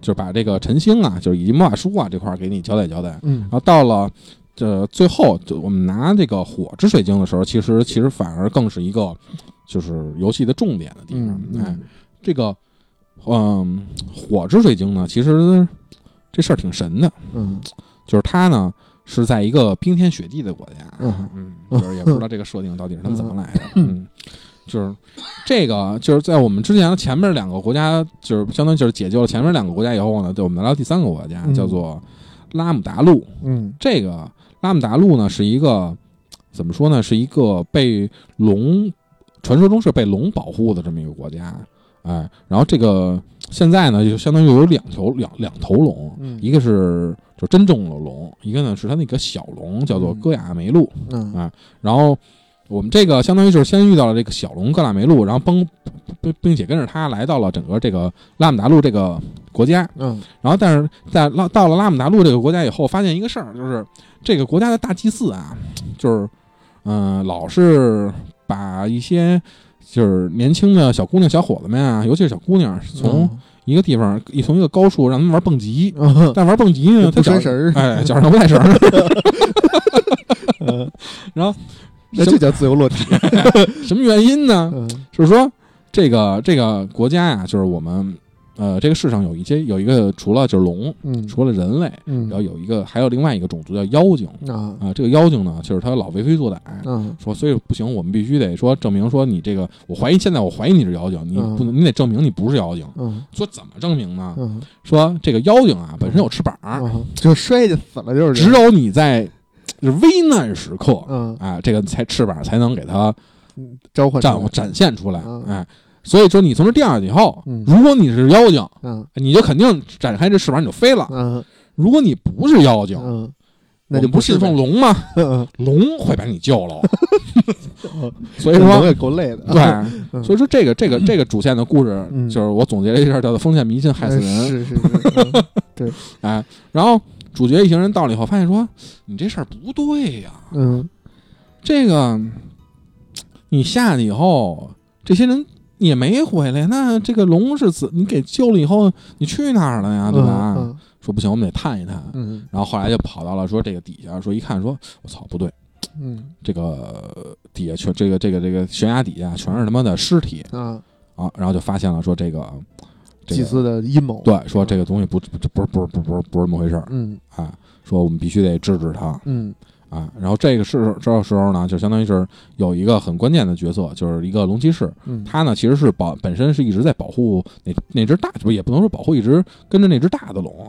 就是把这个晨星啊，就是以及魔法书啊这块儿给你交代交代。嗯然后到了这最后，就我们拿这个火之水晶的时候，其实其实反而更是一个就是游戏的重点的地方。哎，嗯嗯这个嗯，火之水晶呢，其实这事儿挺神的，嗯就是它呢是在一个冰天雪地的国家，嗯嗯，就是也不知道这个设定到底是他们怎么来的，嗯。就是这个，就是在我们之前前面两个国家，就是相当于就是解救了前面两个国家以后呢，就我们来到第三个国家，嗯叫做拉姆达路。嗯这个拉姆达路呢，是一个怎么说呢？是一个被龙传说中是被龙保护的这么一个国家。哎，然后这个现在呢，就相当于有两头两两头龙，嗯一个是就真正的龙，一个呢是它那个小龙，叫做嗯戈雅梅路。嗯啊然后我们这个相当于就是先遇到了这个小龙戈雅梅路，然后崩并并且跟着他来到了整个这个拉姆达路这个国家。嗯然后，但是在拉到了拉姆达路这个国家以后，发现一个事儿，就是这个国家的大祭祀啊，就是嗯、呃老是把一些就是年轻的小姑娘、小伙子们啊，尤其是小姑娘，从一个地方一从一个高处让他们玩蹦极，嗯。但玩蹦极呢，他不脚拴绳儿。哎，脚上不带绳儿，嗯，然后那这叫自由落体，什么原因呢？嗯。就是说这个这个国家呀、就是我们呃这个世上有一些有一个除了就是龙，嗯。除了人类，嗯。然后有一个还有另外一个种族叫妖精。啊。啊，这个妖精呢，就是他老为非作歹，嗯说所以不行，我们必须得说证明说你这个，我怀疑现在我怀疑你是妖精，你嗯不能，你得证明你不是妖精。嗯说怎么证明呢？嗯说这个妖精啊本身有翅膀，嗯，就摔下死了就是只有你在就是危难时刻，嗯啊，这个才翅膀才能给它召唤展展现出来嗯，哎，所以说你从这掉下去以后嗯，如果你是妖精，嗯。你就肯定展开这翅膀你就飞了；嗯。如果你不是妖精，嗯，那就们不信奉龙吗？嗯。龙会把你救了，所以龙说也够累的，对，嗯。所以说这个这个这个主线的故事，嗯。就是我总结了一下，叫做封建迷信害死哎人。是是是，哎，然后主角一行人到了以后，发现说你这事儿不对呀，嗯。这个你下去以后，这些人也没回来，那这个龙是怎你给救了以后，你去哪儿了呀？对吧？嗯。说不行，我们得探一探。嗯。然后后来就跑到了说这个底下，说一看说，我操，不对，嗯。这个底下全这个这个这个悬崖底下全是他妈的尸体。嗯啊，啊，然后就发现了说这个这个祭司的阴谋，对，说这个东西不这不是不是不是不是不是这么回事儿。嗯。啊，说我们必须得制止他。嗯啊。然后这个是这个时候呢，就相当于是有一个很关键的角色，就是一个龙骑士，嗯，他呢其实是保本身是一直在保护那那只大，不也不能说保护，一直跟着那只大的龙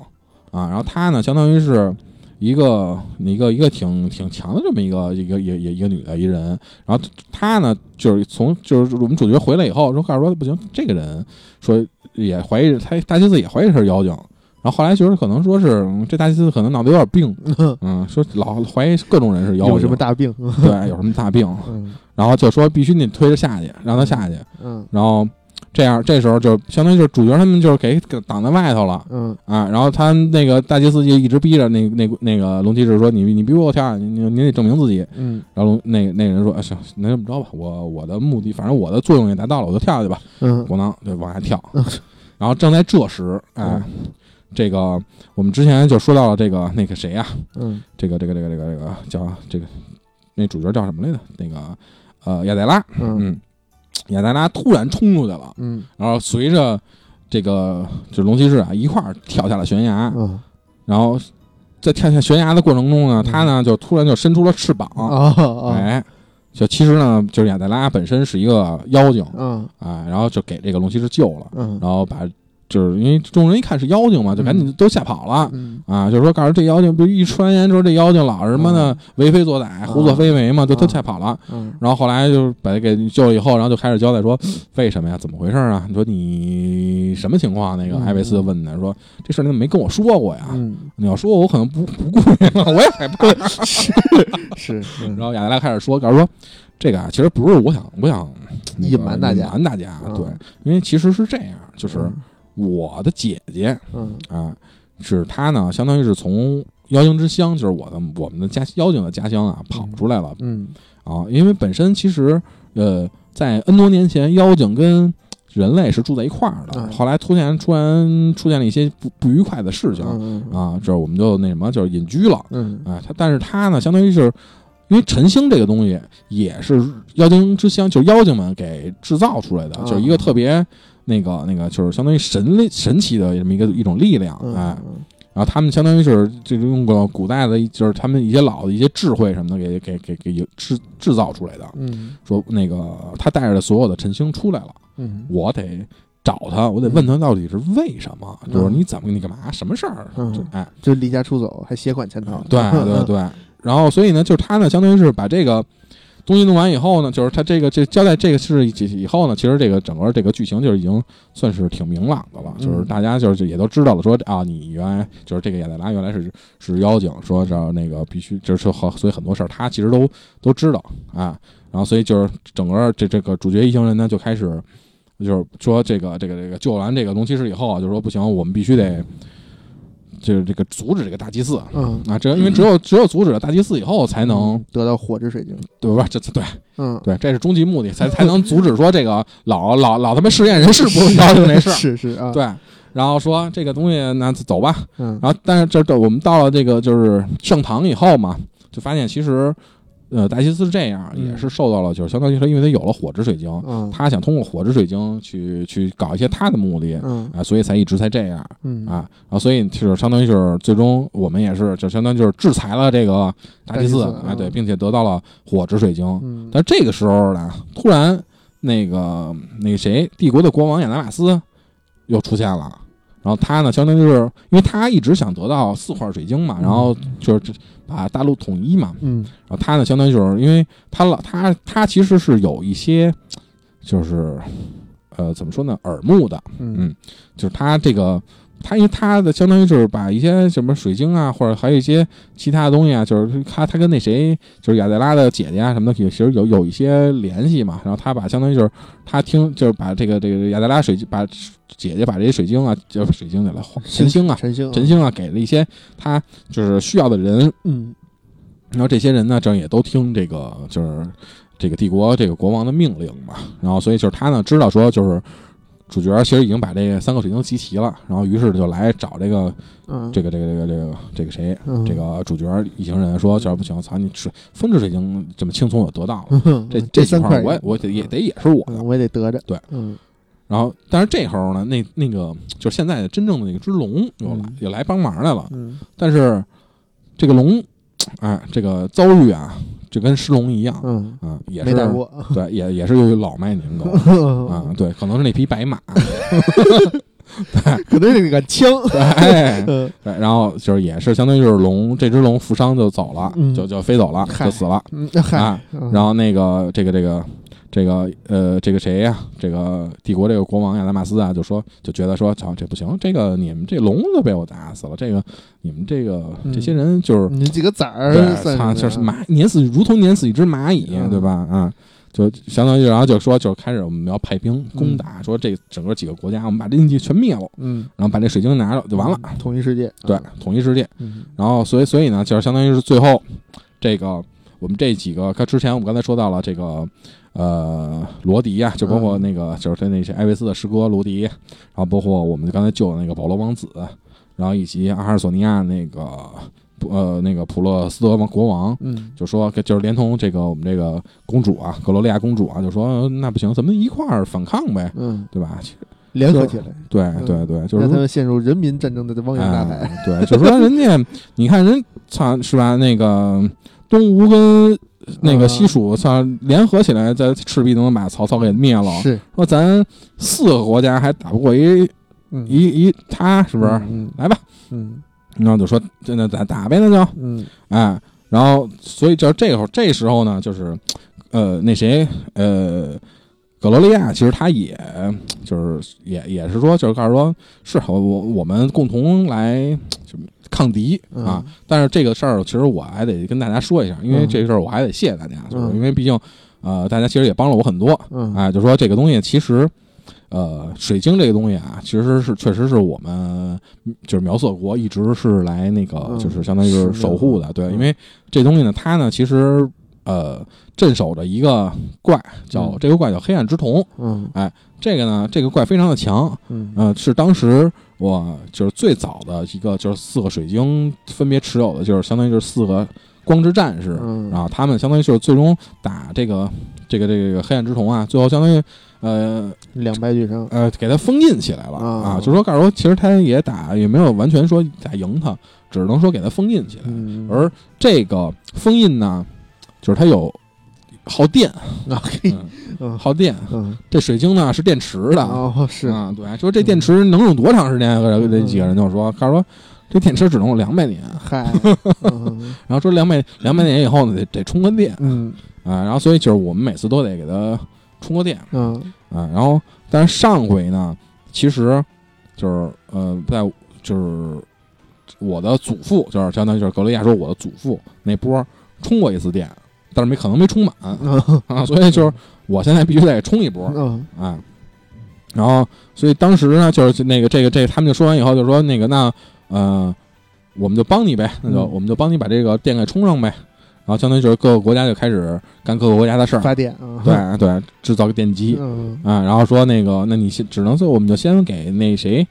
啊。然后他呢，相当于是一个一个一个挺挺强的这么一个一个也也一个一个女的一人。然后他呢，就是从就是我们主角回来以后，说告诉说不行，这个人说也怀疑他大祭司也怀疑是妖精。然后后来觉得可能说是嗯这大祭司可能脑子有点病，嗯，说老怀疑各种人是妖精，有什么大病？对有什么大病，嗯然后就说必须得推着下去，让他下去。嗯然后这样这时候就相当于就是主角他们就是给给挡在外头了嗯啊，然后他那个大祭司就一直逼着那那那个龙骑士说你你逼我跳你你得证明自己。嗯然后龙那那人说啊行，那这么着吧，我我的目的反正我的作用也达到了，我就跳下去吧，嗯咣当就往下跳嗯。然后正在这时，哎，这个我们之前就说到了这个那个谁呀、嗯。这个这个这个这个这个叫这个那主角叫什么来着？那个呃亚黛拉，嗯。嗯，亚黛拉突然冲出去了。嗯。然后随着这个就是龙骑士啊一块儿跳下了悬崖，嗯。然后在跳下悬崖的过程中呢，嗯。他呢就突然就伸出了翅膀，啊啊哎，就其实呢就是亚黛拉本身是一个妖精。嗯。啊，然后就给这个龙骑士救了，嗯。然后把就是因为众人一看是妖精嘛，就赶紧都吓跑了。嗯啊，就是说，告诉这妖精，不是一传言说这妖精老是什么的为非作歹、胡作非为嘛，就都吓跑了。嗯然后后来就是把他给救了以后，然后就开始交代说为什么呀？怎么回事啊？你说你什么情况？那个嗯艾维斯问他说这事你怎么没跟我说过呀？嗯你要说我可能不不顾虑了，我也害怕。是是然后亚黛拉开始说，告诉说这个啊，其实不是我想我想那个隐瞒大家隐瞒大家，嗯对，因为其实是这样，就是嗯我的姐姐嗯。啊，是她呢，相当于是从妖精之乡，就是我的我们的家妖精的家乡啊跑出来了嗯。啊，因为本身其实呃，在 N 多年前，妖精跟人类是住在一块儿的，嗯。后来突然突然出现了一些不不愉快的事情、嗯啊，这我们就那什么，就是隐居了嗯。啊。他但是他呢，相当于是因为晨星这个东西也是妖精之乡，就是妖精们给制造出来的，嗯就是一个特别那个那个，就是相当于神力神奇的这么一个一种力量，嗯哎。然后他们相当于是就是用过古代的，就是他们一些老的一些智慧什么的给给给给制制造出来的。嗯说那个他带着所有的晨星出来了，嗯我得找他，我得问他到底是为什么，嗯就是你怎么你干嘛，什么事儿？嗯哎，就离家出走还携款潜逃，对对对。然后所以呢，就是他呢，相当于是把这个东西弄完以后呢，就是他这个这交代这个事以后呢，其实这个整个这个剧情就是已经算是挺明朗的了，嗯就是大家就是也都知道了，说啊，你原来就是这个亚黛拉原来是是妖精，说这那个必须就是好，所以很多事儿他其实都都知道啊。然后所以就是整个这这个主角一行人呢就开始就是说这个这个这个救完这个龙骑士以后啊，就说不行，我们必须得。就是这个阻止这个大祭司嗯。啊，这因为只有只有阻止了大祭司以后，才能得到火之水晶，对吧？这这对嗯，对，这是终极目的，才才能阻止说这个老老老他妈试验人是不是妖精那事儿。是是啊，，对，然后说这个东西那走吧，嗯。然后但是这这我们到了这个就是盛唐以后嘛，就发现其实呃大祭司这样嗯也是受到了，就是相当于说因为他有了火之水晶，嗯他想通过火之水晶去去搞一些他的目的。嗯啊，所以才一直才这样嗯啊，然后所以就是相当于就是最终我们也是就相当于就是制裁了这个大祭司大祭司啊，对，嗯并且得到了火之水晶，嗯，但这个时候呢，突然那个那个谁，帝国的国王亚达马斯又出现了。然后他呢，相当于是因为他一直想得到四块水晶嘛，然后就是把大陆统一嘛。嗯。然后他呢，相当于就是因为他老他他其实是有一些，就是呃怎么说呢，耳目的，嗯。嗯，就是他这个他因为他的相当于就是把一些什么水晶啊，或者还有一些其他的东西啊，就是他他跟那谁就是亚黛拉的姐姐啊什么的，其实有有一些联系嘛。然后他把相当于就是他听就是把这个这个亚黛拉水晶把姐姐把这些水晶啊，就水晶给了，神星啊，神星神星啊，给了一些他就是需要的人，嗯然后这些人呢，正也都听这个就是这个帝国这个国王的命令嘛。然后所以就是他呢知道说就是主角其实已经把这三个水晶集齐了，然后于是就来找这个嗯，这个这个这个这个这个谁嗯这个主角一行人说，这不行，操你是风之水晶这么轻松就得到了，嗯这这三块我也我得也得也是我的嗯。我也得得着，对，嗯然后但是这时候呢，那那个就是现在的真正的那个只龙又来嗯又来帮忙来了，嗯但是这个龙，哎，这个遭遇啊，就跟狮龙一样嗯，啊，也是没打过，对，也也是由于老迈年高啊，对，可能是那匹白马，可能是那个枪，对，哎嗯对，然后就是也是相当于就是龙，这只龙负伤就走了，嗯就就飞走了，嗨就死了啊。，嗯然后那个这个这个这个呃这个谁呀、这个帝国这个国王亚达马斯啊，就说就觉得说，操，这不行，这个你们这龙都被我打死了，这个你们这个嗯这些人就是你几个崽儿就是蚂碾死，如同碾死一只蚂蚁，嗯对吧？啊，就相当于，然后就说，就开始我们要派兵攻打，说这整个几个国家，我们把这印记全灭了，嗯，然后把这水晶拿着就完了，统一世界，对，统一世界。嗯然后，所以，所以呢，就是相当于是最后这个我们这几个，他之前我们刚才说到了这个。呃，罗迪呀、就包括那个，就是他那些艾维斯的师哥罗迪，然后包括我们刚才救的那个保罗王子，然后以及阿尔索尼亚那个呃那个普洛斯德王国王，嗯。就说就是连同这个我们这个公主啊，格罗利亚公主啊，就说呃那不行，咱们一块儿反抗呗，嗯，对吧？联合起来，对嗯。对对，就是他们陷入人民战争的汪洋大海，哎，对，就是说人家，你看人操是吧？那个东吴跟那个西蜀算联合起来，在赤壁能把曹操给灭了。是，说咱四个国家还打不过一嗯，一一他，是不是？嗯来吧，嗯然后就说真的咱打呗，那就嗯哎，然后所以就这会儿这时候呢，就是呃那谁呃。格罗利亚其实他也就是也也是说，就是告诉说，是我我我们共同来就抗敌嗯。啊。但是这个事儿，其实我还得跟大家说一下，因为嗯。这个事儿我还得谢谢大家，就是嗯。因为毕竟呃大家其实也帮了我很多，嗯。哎，就说这个东西其实。呃，水晶这个东西啊，其实是确实是我们就是苗色国一直是来那个，嗯就是相当于是是守护的，对，嗯。因为这东西呢，它呢其实呃镇守着一个怪，叫、嗯。这个怪叫黑暗之瞳，嗯。哎这个呢这个怪非常的强，嗯。呃，是当时我就是最早的一个，就是四个水晶分别持有的，就是相当于就是四个光之战士，嗯。然后他们相当于就是最终打这个这个这个黑暗之瞳啊，最后相当于呃两败俱伤，呃给他封印起来了啊。啊，就是说告诉说其实他也打也没有完全说打赢他，只能说给他封印起来，嗯，而这个封印呢，就是他有耗电，啊 嘿，耗电，嗯。这水晶呢是电池的，哦是，啊，对，说这电池能用多长时间？这这几个人就说，告诉说这电池只能用两百年，嗨，嗯。然后说两百两百年以后呢，得得充个电嗯。啊，然后所以就是我们每次都得给它充个电嗯。啊，然后但是上回呢，其实就是呃，在就是我的祖父，就是相当于就是格雷亚说我的祖父那波充过一次电，但是没可能没充满嗯 啊，所以就是我现在必须得冲一波，嗯啊，然后所以当时呢，就是那个这个这个，他们就说完以后就说那个那呃，我们就帮你呗，那就、嗯我们就帮你把这个电给充上呗。然后相当于就是各个国家就开始干各个国家的事儿，发电啊，对对，制造个电机嗯啊。然后说那个，那你先只能说我们就先给那谁，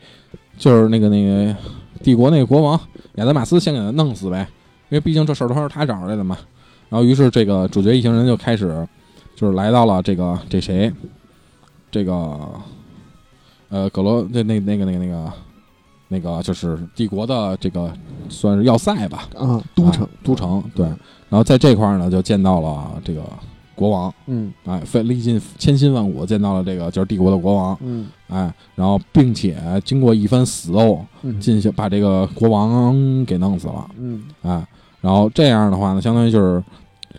就是那个那个帝国那个国王亚德马斯先给他弄死呗，因为毕竟这事儿都是他找出来的嘛。然后于是这个主角一行人就开始就是来到了这个这谁，这个呃葛罗那那那个那个那个那个就是帝国的这个算是要塞吧，啊都城啊都城对。然后在这块儿呢，就见到了这个国王，嗯。哎，费历尽千辛万苦见到了这个就是帝国的国王，嗯。哎，然后并且经过一番死斗，嗯。进行把这个国王给弄死了，嗯，哎，然后这样的话呢，相当于就是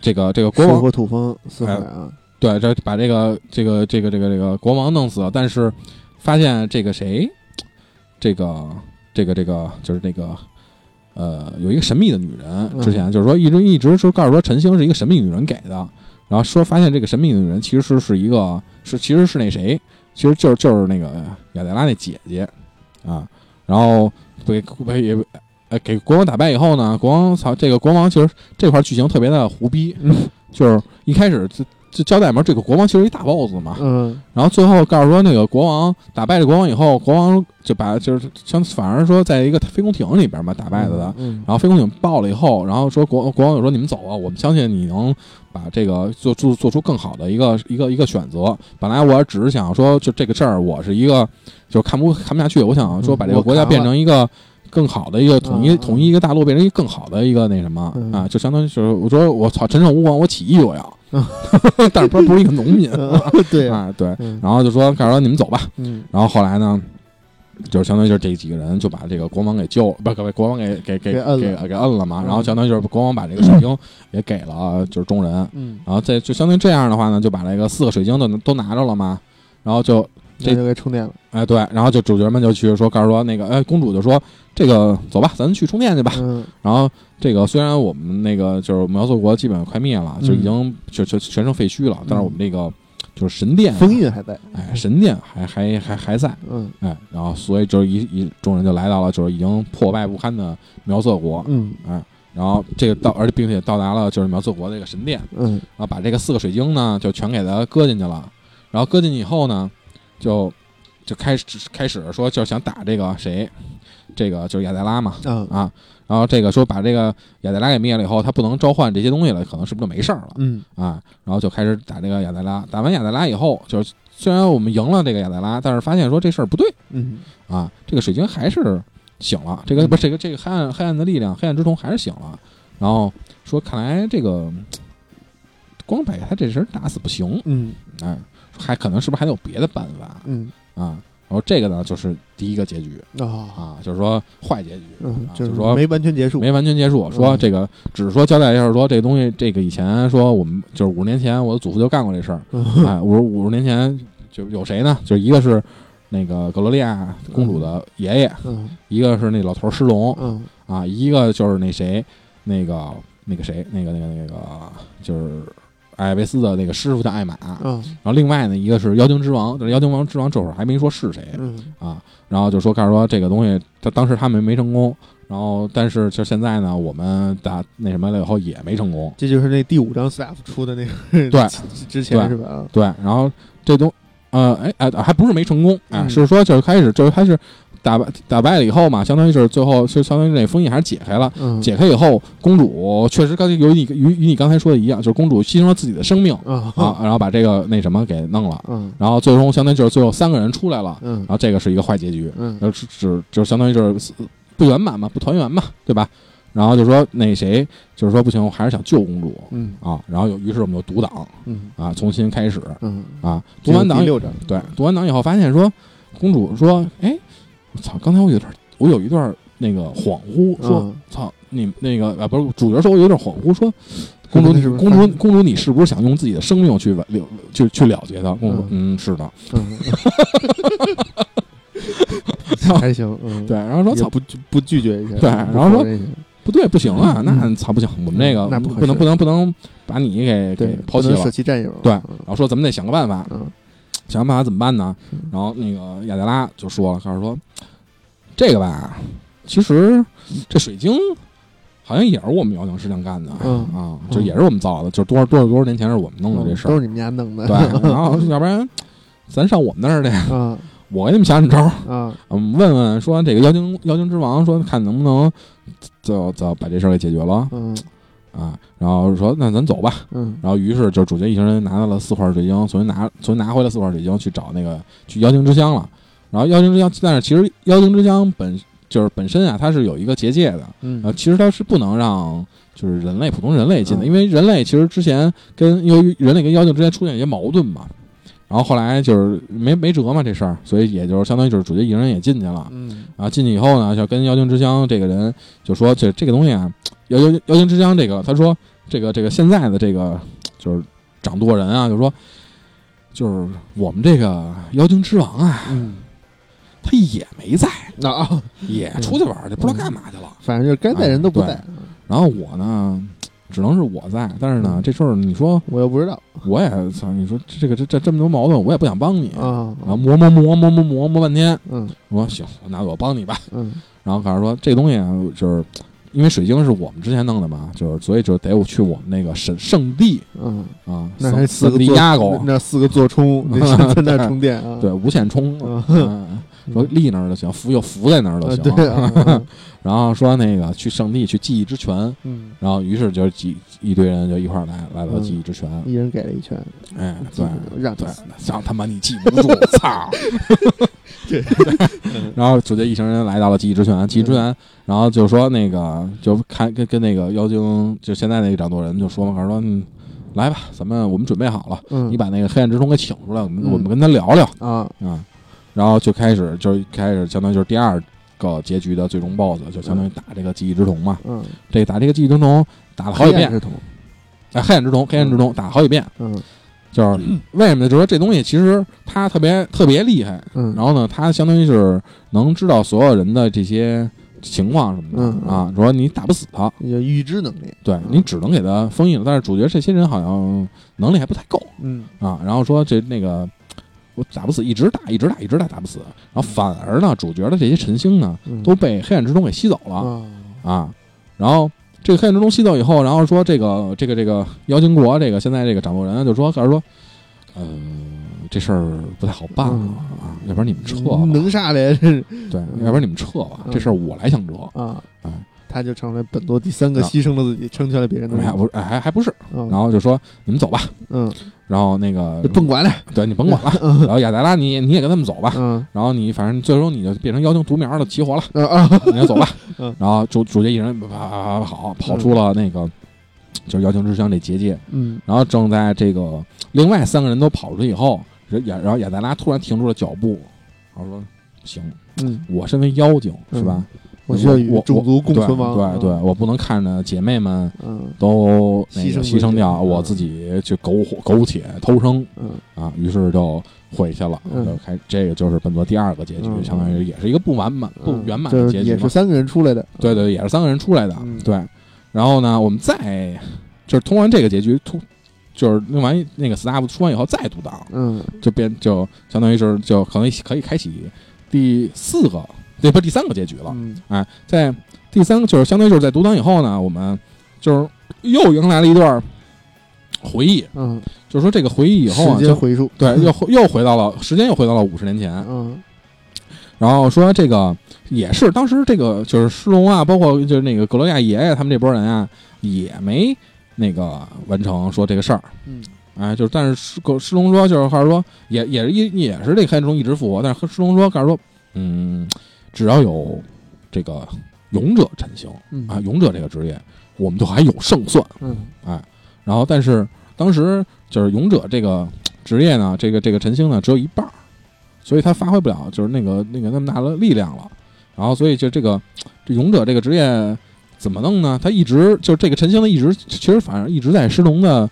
这个这个国王水火土风四海啊，对，这把这个这个这个这个这个国王弄死了，但是发现这个谁，这个这个这个就是那个呃有一个神秘的女人，嗯之前就是说一直一直说告诉说陈星是一个神秘女人给的，然后说发现这个神秘女人其实是一个是其实是那谁，其实就是就是那个雅黛拉那姐姐啊，然后被被也呃给国王打败以后呢，国王操这个国王其实这块剧情特别的胡逼，嗯就是一开始就就交代嘛，这个国王其实一大 boss 嘛，嗯然后最后告诉说，那个国王打败了国王以后，国王就把就是相反而说在一个飞空艇里边嘛打败了的。嗯然后飞空艇爆了以后，然后说国国王就说你们走啊，我们相信你能把这个做做做出更好的一个一个一个选择。本来我只是想说，就这个事儿，我是一个就是看不看不下去，我想说把这个国家变成一个更好的一个统一嗯统一一个大陆，变成一个更好的一个那什么嗯。啊，就相当于就是我说我操，陈胜吴广，我起义我要嗯，但是不是不是一个农民。啊，啊，对。嗯。然后就说告诉说你们走吧，嗯。然后后来呢，就是相当于就是这几个人就把这个国王给救，不是给国王给给给给摁了。给给摁了嘛。嗯然后相当于就是国王把这个水晶也给了就是众人，嗯，然后再就相当于这样的话呢，就把那个四个水晶都都拿着了嘛。然后就这就给充电了，哎对，然后就主角们就去说告诉说那个哎公主就说这个走吧，咱去充电去吧。嗯。然后这个虽然我们那个就是苗族国基本快灭了，就已经就就全成废墟了，但是我们这个就是神殿啊，封印还在，哎神殿还还还还在。嗯。哎，然后所以就是一一众人就来到了就是已经破败不堪的苗色国，嗯。哎，然后这个到而且并且到达了就是苗色国这个神殿，嗯。然后把这个四个水晶呢就全给它搁进去了，然后搁进去以后呢，就就开始开始说就是想打这个谁，这个就是亚黛拉嘛啊啊，然后这个说把这个亚黛拉给灭了以后，他不能召唤这些东西了，可能是不是就没事儿了嗯。啊？然后就开始打这个亚黛拉，打完亚黛拉以后，就是虽然我们赢了这个亚黛拉，但是发现说这事儿不对。嗯。啊，这个水晶还是醒了，这个嗯。不是这个这个黑暗黑暗的力量，黑暗之瞳还是醒了。然后说，看来这个光把他这人打死不行，嗯。哎，还可能是不是还有别的办法？嗯。啊？然后这个呢，就是第一个结局。啊啊，就是说坏结局，嗯啊，就就是是说没完全结束，没完全结束。说嗯这个只是说交代一下，说这个东西，这个以前说我们就是五十年前我的祖父就干过这事儿，嗯。哎，五十五十年前就有谁呢？就一个是那个格罗利亚公主的爷爷，嗯。一个是那老头儿施龙。嗯。啊，一个就是那谁，那个那个谁，那个那个那个就是艾维斯的那个师傅叫艾玛，然嗯后另外呢一个是妖精之王，但是妖精王之王这会儿还没说是谁嗯。啊，然后就说告诉说这个东西，他当时他们没成功，然后但是就现在呢，我们打那什么了以后也没成功，这就是那第五章 staff 出的那个对 之前对是吧？啊。对，然后这东呃哎哎还不是没成功，哎、嗯。是说就是开始就是开始打败打败了以后嘛，相当于是最后就相当于那封印还是解开了。嗯解开以后，公主确实刚才有你与与你刚才说的一样，就是公主牺牲了自己的生命啊啊，然后把这个那什么给弄了，嗯然后最终相当于就是最后三个人出来了，嗯然后这个是一个坏结局，嗯然后只只就相当于就是不圆满嘛，不团圆嘛，对吧？然后就说那谁就是说不行，我还是想救公主嗯啊，然后有于是我们就读档嗯啊，重新开始嗯，啊，读完档对，读完档以后发现说，公主说：“哎，我操，刚才我有点，我有一段那个恍惚，说嗯操你那个啊，不是主角说我有点恍惚，说公主你是公主公主你是不是想用自己的生命去了去去了结他？公主说嗯。是的，嗯，还行，嗯，对，然后说操也不不拒绝一下，对然后说不对不行啊，嗯那操不行，我们这个那不能不能不能把你给对给抛弃了舍，弃战友，对嗯。然后说咱们得想个办法，嗯想个办法怎么办呢？嗯？然后那个亚黛拉就说了，告诉说这个吧，其实这水晶好像也是我们妖精师娘干的、嗯。啊，就也是我们造的，就是多少多少多少年前是我们弄的这事儿。都是你们家弄的，对，然后要不然咱上我们那儿去，啊 我给你们想想招儿，啊我们问问说这个妖精妖精之王说看能不能就就把这事儿给解决了。嗯啊，然后说那咱走吧，嗯。然后于是就主角一行人拿到了四块水晶，重新拿重新拿回了四块水晶去找那个去妖精之乡了。然后妖精之乡，但是其实妖精之乡本就是本身啊，它是有一个结界的，嗯。啊，其实它是不能让就是人类普通人类进的，嗯。因为人类其实之前跟由于人类跟妖精之间出现一些矛盾嘛，然后后来就是没没辙嘛这事儿，所以也就是相当于就是主角一行人也进去了。嗯啊，进去以后呢，就跟妖精之乡这个人就说，这这个东西啊，妖妖妖精之乡这个，他说这个这个现在的这个就是掌舵人啊，就说就是我们这个妖精之王啊，嗯他也没在，啊，也出去玩儿去，不知道干嘛去了。反正就是该在人都不哎在，然后我呢，只能是我在，但是呢嗯，这事儿你说我又不知道我也操，你说这个这这这么多矛盾，我也不想帮你。啊然后磨磨磨磨磨磨磨半天，嗯我说行，那我帮你吧。嗯然后开始说这东西啊，就是因为水晶是我们之前弄的嘛，就是所以就得我去我们那个圣圣地嗯，啊，那还四个圣地座亚狗那，四个座充，在那充电啊，对，无线充，说立那儿就行，扶就扶在那儿就啊行。对。然后说那个去圣地去记忆之泉，嗯，然后于是就几一堆人就一块儿来来到嗯记忆之泉，一人给了一拳，哎，对。对让他妈你记不住，操！对，然后主角一行人来到了记忆之泉，记忆之泉，然后就说那个就看跟跟那个妖精，就现在那个掌舵人就说嘛，说嗯，来吧，咱们我们准备好了，嗯，你把那个黑暗之虫给请出来，我们嗯。我们跟他聊聊。啊，啊。然后就开始就开始相当于就是第二个结局的最终 BOSS，就相当于打这个记忆之瞳嘛。嗯，这个打这个记忆之瞳打了好几遍，黑暗之瞳，哎，黑暗之瞳，黑暗之瞳打了好几遍，嗯。就是为什么呢？就是说这东西其实它特别特别厉害，嗯，然后呢，它相当于是能知道所有人的这些情况什么的、啊，说你打不死他，有预知能力，对你只能给他封印了。但是主角这些人好像能力还不太够。嗯。啊，然后说这那个我打不死，一直打，一直打，一直打，打不死。然后反而呢，主角的这些晨星呢嗯，都被黑暗之中给吸走了啊，啊，然后。这个黑暗之中吸走以后，然后说这个这个这个妖精国这个现在这个掌舵人就说，告诉说，呃，这事儿不太好办啊，要不然你们撤吧，能啥嘞？对，要不然你们撤吧，嗯这事儿我来想辙。啊哎，他就成为本作第三个牺牲了自己，成全了别人的不是，哎，还还不是，然然后就说你们走吧，嗯，然后那个就甭管了，对你甭管了，然后亚达拉你你也跟他们走吧，嗯。然后你反正最终你就变成妖精独苗了，齐活了，啊啊，你就走吧嗯，然后主主角一人啪啪啪啪跑跑出了那个就是妖精之乡这结界，嗯。然后正在这个另外三个人都跑出去以后，人亚然后亚达拉突然停住了脚步，然后说行，嗯，我身为妖精是吧？我需要与我种族共存亡，对对对，我不能看着姐妹们嗯。都那个牺牲牺牲掉，嗯。我自己去苟活苟且偷生嗯。啊，于是就回去了，嗯。就开这个就是本作第二个结局，嗯相当于也是一个不完满、不嗯圆满的结局。也是三个人出来的，对对，也是三个人出来的，嗯。对。然后呢，我们再就是通完这个结局，突就是弄完那个 staff 出完以后再读档，嗯。就变就相当于是就可能可以开启第四个，对不第三个结局了。嗯哎，在第三个就是相当于就是在读档以后呢，我们就是又迎来了一段回忆，嗯，就是说这个回忆以后啊，就时间回溯，对又又回到了时间又回到了五十年前，嗯然后说这个也是当时这个就是施龙啊，包括就是那个格罗亚爷爷他们这波人啊，也没那个完成说这个事儿。嗯哎，就是，但是施格施龙说，就是还是说，也也是一也是这个黑暗中一直复活，但是施龙说，告诉说，嗯，只要有这个勇者陈星嗯啊，勇者这个职业，我们就还有胜算。嗯哎，然后但是当时就是勇者这个职业呢，这个这个陈星呢只有一半儿，所以他发挥不了就是那个那个那么大的力量了。然后所以就这个这勇者这个职业怎么弄呢？他一直就这个陈星呢一直其实反正一直在石龙的，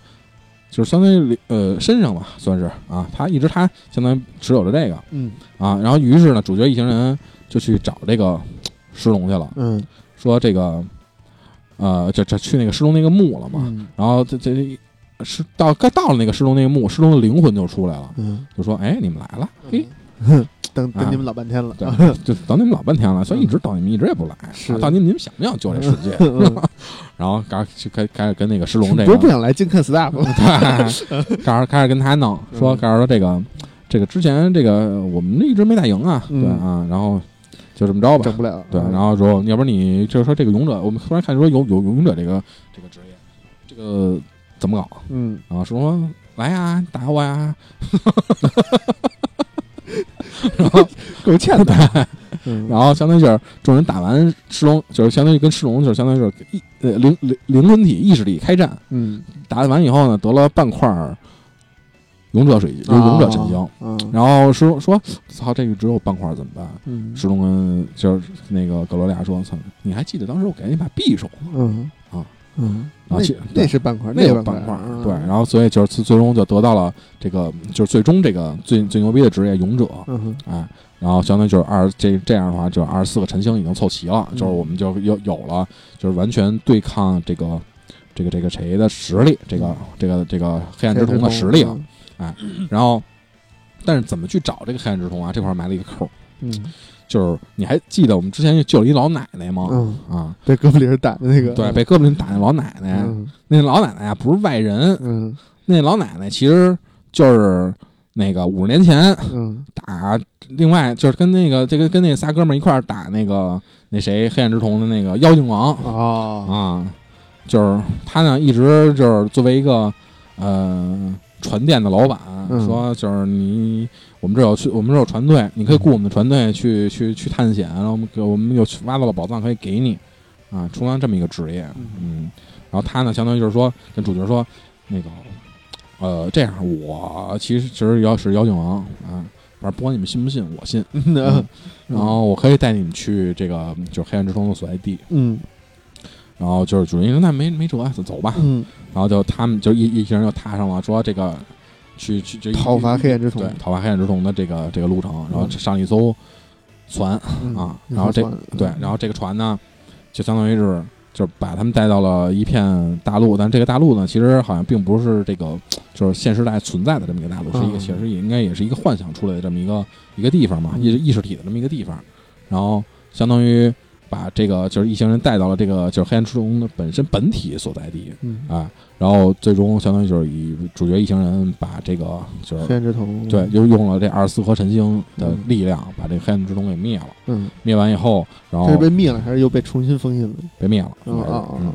就是相当于呃身上吧，算是啊，他一直他相当于持有着这个嗯啊。然后于是呢，主角一行人就去找这个石龙去了，嗯。说这个呃这这去那个石龙那个墓了嘛。嗯。然后这这是到该到了那个石龙那个墓，石龙的灵魂就出来了，嗯，就说：“哎，你们来了，嘿，等等你们老半天了，对，就等你们老半天了，所以一直等你们一直也不来，是啊到底你们想不想救这世界？嗯。然后开始开开始跟那个石龙这不是不，想来净看 staff，对，开始开始跟他弄，说嗯。开始说这个这个之前这个我们一直没打赢啊，嗯。对啊，然后就这么着吧整，不了，对，嗯。然后说，要不然你就是说这个勇者，我们突然看说有有勇者这个这个职业，这个怎么搞？嗯。然后说来呀，打我呀，然后够欠的，嗯。然后相当于就是众人打完赤龙，就是相当于跟赤龙就是相当于就是意呃灵灵灵魂体意识力开战，嗯，打完以后呢，得了半块儿勇者水，就是勇者神晶。嗯。然后石龙说：“操，这个只有半块儿怎么办？”嗯。石龙跟就是那个格罗利亚说：“操，你还记得当时我给你把匕首吗？嗯。啊。嗯，那啊那是半块，那个个板块，嗯。对，然后所以就是最最终就得到了这个，就是最终这个最最牛逼的职业勇者，嗯哎，然后相当于就是二这这样的话，就是二十四个晨星已经凑齐了，嗯。就是我们就有有了，就是完全对抗这个这个这个谁的实力，这个这个这个黑暗之瞳的实力了。然后，但是怎么去找这个黑暗之瞳啊？这块埋了一个扣儿，嗯。就是你还记得我们之前救了一老奶奶吗？嗯，啊，被哥布林打的那个，对，被哥布林打那老奶奶，嗯。那老奶奶啊不是外人，嗯。那老奶奶其实就是那个五十年前嗯。打另外就是跟那个这个跟那仨哥们儿一块儿打那个那谁黑暗之瞳的那个妖精王。哦。啊，就是他呢一直就是作为一个呃船店的老板，嗯说就是你我们这有去我们这有船队，你可以雇我们的船队去去去探险，然后我们给我们又挖到了宝藏可以给你啊，充当这么一个职业，嗯，然后他呢相当于就是说跟主角说那个呃这样我其实其实要是妖精王啊。反正不管你们信不信，我信。嗯嗯然后我可以带你们去这个就是黑暗之瞳的所在地。嗯然后就是主人说那没没辙，走走吧。嗯，然后就他们就一一行人就踏上了说这个去去就讨伐黑暗之瞳。对，讨伐黑暗之瞳的这个这个路程，然后上一艘船嗯啊，然后这对，然后这个船呢，就相当于是就是把他们带到了一片大陆，但这个大陆呢，其实好像并不是这个就是现时代存在的这么一个大陆，是一个嗯其实也应该也是一个幻想出来的这么一个一个地方嘛，嗯。意意识体的这么一个地方，然后相当于把这个就是一行人带到了这个就是黑暗之瞳的本身本体所在地嗯，啊，然后最终相当于就是以主角一行人把这个就是黑暗之瞳，对，就用了这二十四颗晨星的力量，把这个黑暗之瞳给灭了。嗯，灭完以后，然后是被灭了还是又被重新封印了？被灭了。嗯啊啊嗯，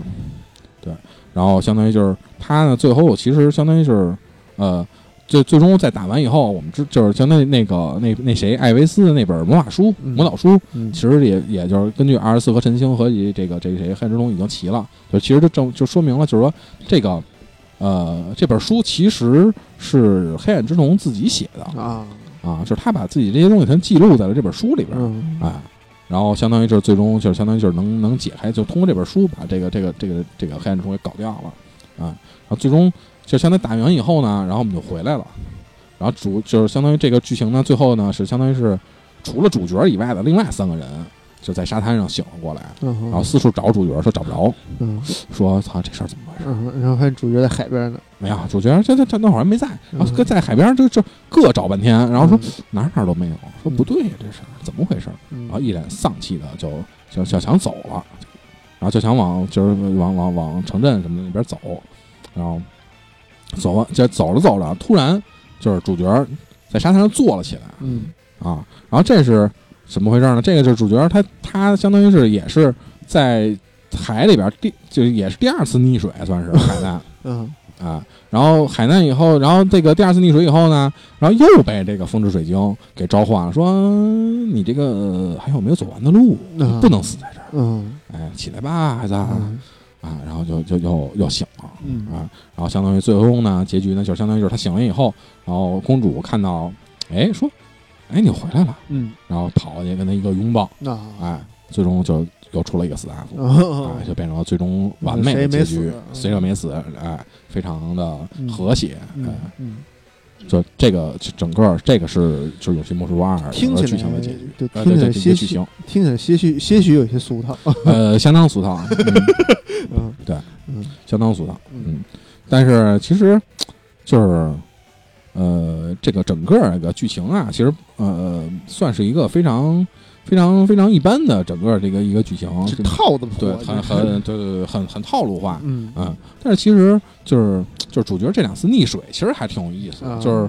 对，然后相当于就是他呢，最后其实相当于是，呃，最最终在打完以后，我们知就是相当于那个那那谁艾维斯的那本魔法书、嗯魔导书，嗯其实也也就是根据二十四颗晨星和以这个这个谁黑暗之龙已经齐了，就其实就证就说明了，就是说这个。呃，这本书其实是黑暗之龙自己写的啊，啊，就是他把自己这些东西全记录在了这本书里边，嗯哎，然后相当于就是最终就是相当于就是能能解开，就通过这本书把这个这个这个这个黑暗之瞳给搞掉了啊，然后最终就相当于打完以后呢，然后我们就回来了，然后主就是相当于这个剧情呢，最后呢是相当于是除了主角以外的另外三个人就在沙滩上醒了过来，然然后四处找主角，说找不着，嗯。说操这事儿怎么回事？嗯，然后还主角在海边呢，没有，主角这这这那会儿还没在，然后在海边就就各找半天，然后说嗯。哪哪都没有，说不对呀，这事儿怎么回事？嗯。然后一脸丧气的就就小强走了，然后就想往就是往往往城镇什么的那边走，然后走完就走着走着，突然就是主角在沙滩上坐了起来嗯。啊，然后这是怎么回事呢？这个就是主角他他相当于是也是在海里边第就是也是第二次溺水，算是海难。嗯。啊，然后海难以后，然后这个第二次溺水以后呢，然后又被这个风之水晶给召唤了，说你这个呃还有没有走完的路，嗯。不能死在这儿，嗯。哎，起来吧，孩子啊，嗯然后就就又又醒了嗯啊，然后相当于最终呢，结局呢，就相当于就是他醒了以后，然后公主看到，哎，说，哎，你回来了，嗯然后跑过去跟他一个拥抱，啊哎，最终就又出了一个死大夫。哦哎，就变成了最终完美的结局死，谁也没死，哎，非常的嗯和谐，嗯，就这个整个这个是就是《勇气魔术二》听起来剧情的结局，对，呃，听起来些许听起来些许些许有些俗套，呃，相当俗套，嗯 嗯。对，嗯。相当俗套，嗯。嗯，但是其实就是。呃，这个整个这个剧情啊，其实呃，算是一个非常非常非常一般的整个这个一个剧情，是套的对，很很对对对，很很套路化，嗯。嗯，但是其实就是就是主角这两次溺水，其实还挺有意思就是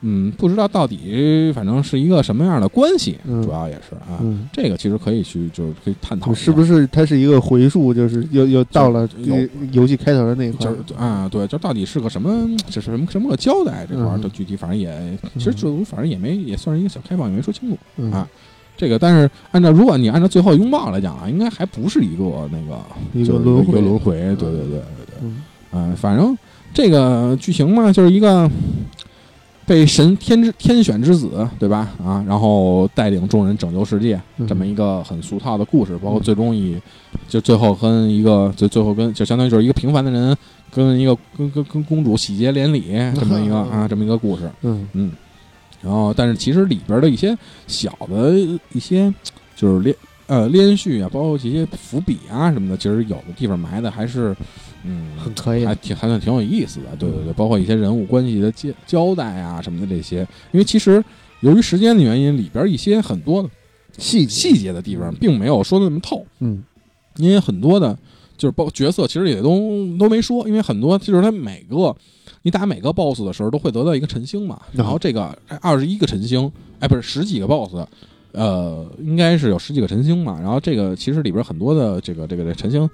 嗯，不知道到底反正是一个什么样的关系，嗯主要也是啊，嗯。这个其实可以去就是可以探讨，是不是它是一个回溯，就是又又到了有这个游戏开头的那一块是啊，对，就到底是个什么，这是什么什么个交代这块儿，嗯就具体反正也，其实就反正也没也算是一个小开放，也没说清楚。嗯啊这个，但是按照如果你按照最后拥抱来讲啊，应该还不是一个那个一就轮回轮回，对对对对对。嗯嗯，反正这个剧情嘛，就是一个被神天之天选之子，对吧？啊，然后带领众人拯救世界，嗯这么一个很俗套的故事，包括最终以就最后跟一个就最后跟就相当于就是一个平凡的人跟一个跟跟跟公主喜结连理这么一个 啊这么一个故事，嗯。嗯，然后但是其实里边的一些小的一些就是连呃连续啊，包括这些伏笔啊什么的，其实有的地方埋的还是嗯很可以还挺还算挺有意思的，对对对，包括一些人物关系的交交代啊什么的这些，因为其实由于时间的原因，里边一些很多的细细节的地方并没有说的那么透，嗯。因为很多的就是包角色其实也都都没说，因为很多就是他每个你打每个 BOSS 的时候都会得到一个晨星嘛，然后这个二十一个晨星，哎不是十几个 BOSS。呃，应该是有十几个晨星嘛，然后这个其实里边很多的这个这个这晨星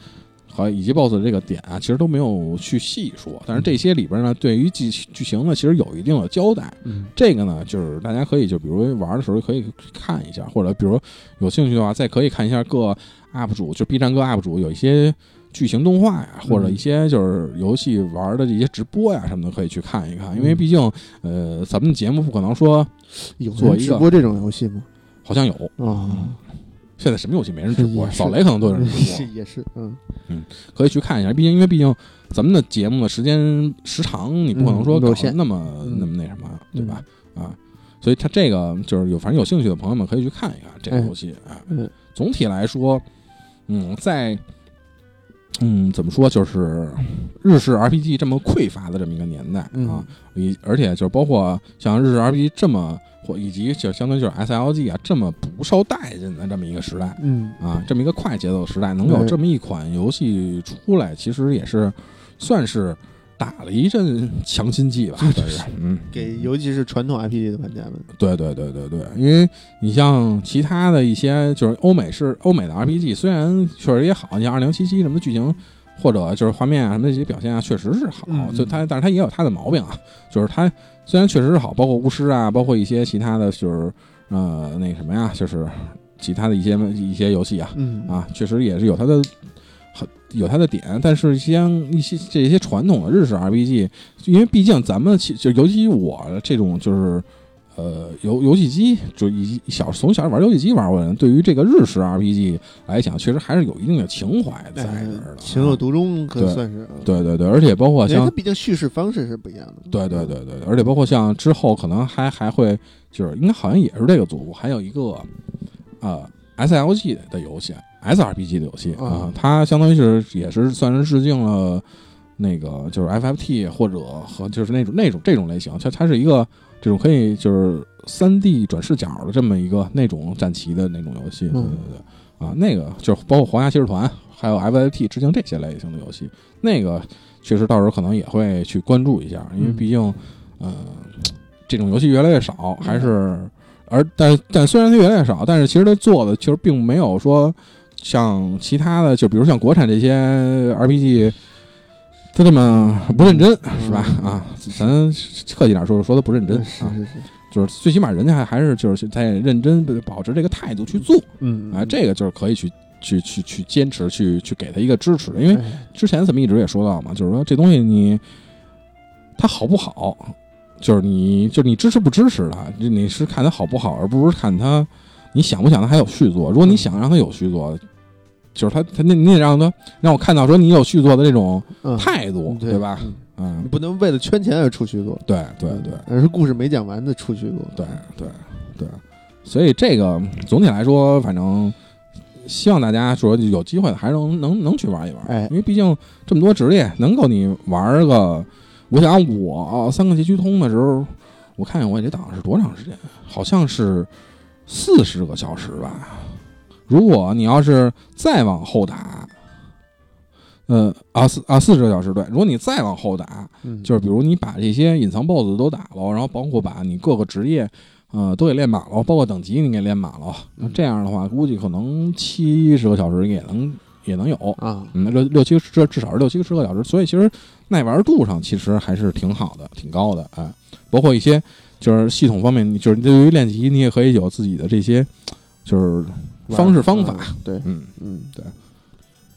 和以及 BOSS 的这个点啊，其实都没有去细说，但是这些里边呢，对于剧剧情呢，其实有一定的交代。嗯这个呢，就是大家可以就比如玩的时候可以看一下，或者比如有兴趣的话，再可以看一下各 UP 主，就 B 站各 UP 主有一些剧情动画呀，或者一些就是游戏玩的这些直播呀什么的，可以去看一看。因为毕竟，呃，咱们节目不可能说有做一个人直播这种游戏吗？好像有，啊，现在什么游戏没人直播，扫雷可能都有人直播，也是嗯嗯可以去看一下。毕竟，因为毕竟咱们的节目的时间时长，你不可能说搞那么、嗯那么那什么，对吧？啊，所以它这个就是有，反正有兴趣的朋友们可以去看一看这个游戏啊。嗯总体来说，嗯，在嗯怎么说，就是日式 RPG 这么匮乏的这么一个年代嗯啊，以而且就是包括像日式 RPG 这么或以及就相当于就是 SLG 啊这么不受待见的这么一个时代嗯啊，这么一个快节奏的时代，能有这么一款游戏出来，其实也是算是打了一阵强心剂吧，算是嗯。给尤其是传统 RPG 的玩家们，对对对对对，因为你像其他的一些就是欧美是欧美的 RPG，虽然确实也好，你像二零七七什么的剧情或者就是画面啊什么的这些表现啊，确实是好，嗯就它但是它也有它的毛病啊，就是它虽然确实是好，包括巫师啊，包括一些其他的就是呃那个什么呀，就是其他的一些一些游戏啊嗯啊，确实也是有它的。很有它的点，但是像一些这些传统的日式 RPG，因为毕竟咱们其就尤其我这种就是呃游游戏机就一小从小玩游戏机玩过的人，对于这个日式 RPG 来讲，确实还是有一定的情怀在这儿的。哎情有独钟，可对算是。嗯，对对对，而且包括像它毕竟叙事方式是不一样的。对对对对，而且包括像之后可能还还会就是应该好像也是这个组，还有一个呃 SLG 的游戏，SRPG 的游戏啊、啊它相当于是也是算是致敬了那个就是 FFT 或者和就是那种那种这种类型，它它是一个这种可以就是三 D 转视角的这么一个那种战棋的那种游戏，对对嗯对。啊，那个就是包括皇家骑士团还有 F.I.T 致敬这些类型的游戏，那个确实到时候可能也会去关注一下，因为嗯。毕竟，嗯、这种游戏越来越少，还是而但但虽然它越来越少，但是其实它做的其实并没有说像其他的，就比如像国产这些 RPG，它这么不认真，是吧？啊，咱客气点说，说他不认真啊，是是是，就是最起码人家还还是就是在认真保持这个态度去做嗯啊，这个就是可以去。去去去坚持，去去给他一个支持，因为哎之前咱们一直也说到嘛，就是说这东西你他好不好，就是你就是你支持不支持它，就你是看他好不好，而不是看他你想不想他还有续作。如果你想让他有续作，就是他他那你得让他让我看到说你有续作的这种嗯态度，对吧？？嗯不能为了圈钱而出续作，对对对而是故事没讲完的出续作。对对对，所以这个总体来说，反正。希望大家说有机会还是能能能去玩一玩，哎因为毕竟这么多职业，能够你玩个，我想我三个街区通的时候，我看看我这档是多长时间，好像是四十个小时吧。如果你要是再往后打，呃啊四啊四十个小时对，如果你再往后打，嗯，就是比如你把这些隐藏 BOSS 都打了，然后包括把你各个职业，呃，都给练满了，包括等级你给练满了，那这样的话，估计可能七十个小时也能也能有，啊，嗯，六六七至至少是六七十个小时，所以其实耐玩度上其实还是挺好的，挺高的，哎，包括一些就是系统方面，你就是对于练级，你也可以有自己的这些就是方式方法，嗯对，嗯，嗯对，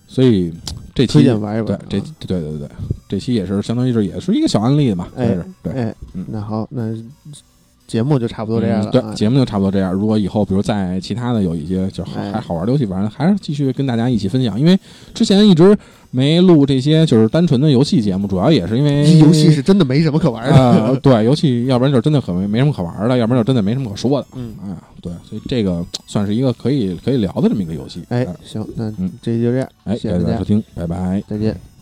所以这期推荐玩一对。这啊对对对对，这期也是相当于是也是一个小案例嘛，对。哎嗯，那好，那节目就差不多这样了嗯对，啊。节目就差不多这样。如果以后比如在其他的有一些就是好哎还好玩的游戏，反正还是继续跟大家一起分享。因为之前一直没录这些就是单纯的游戏节目，主要也是因为 游戏是真的没什么可玩啊、的。对，游戏要不然就真的很没没什么可玩的，要不然就真的没什么可说的。嗯，哎，对，所以这个算是一个可以可以聊的这么一个游戏。哎啊，行，那嗯这期就这样，哎，谢谢大家感谢大家收，听，拜拜。再见。嗯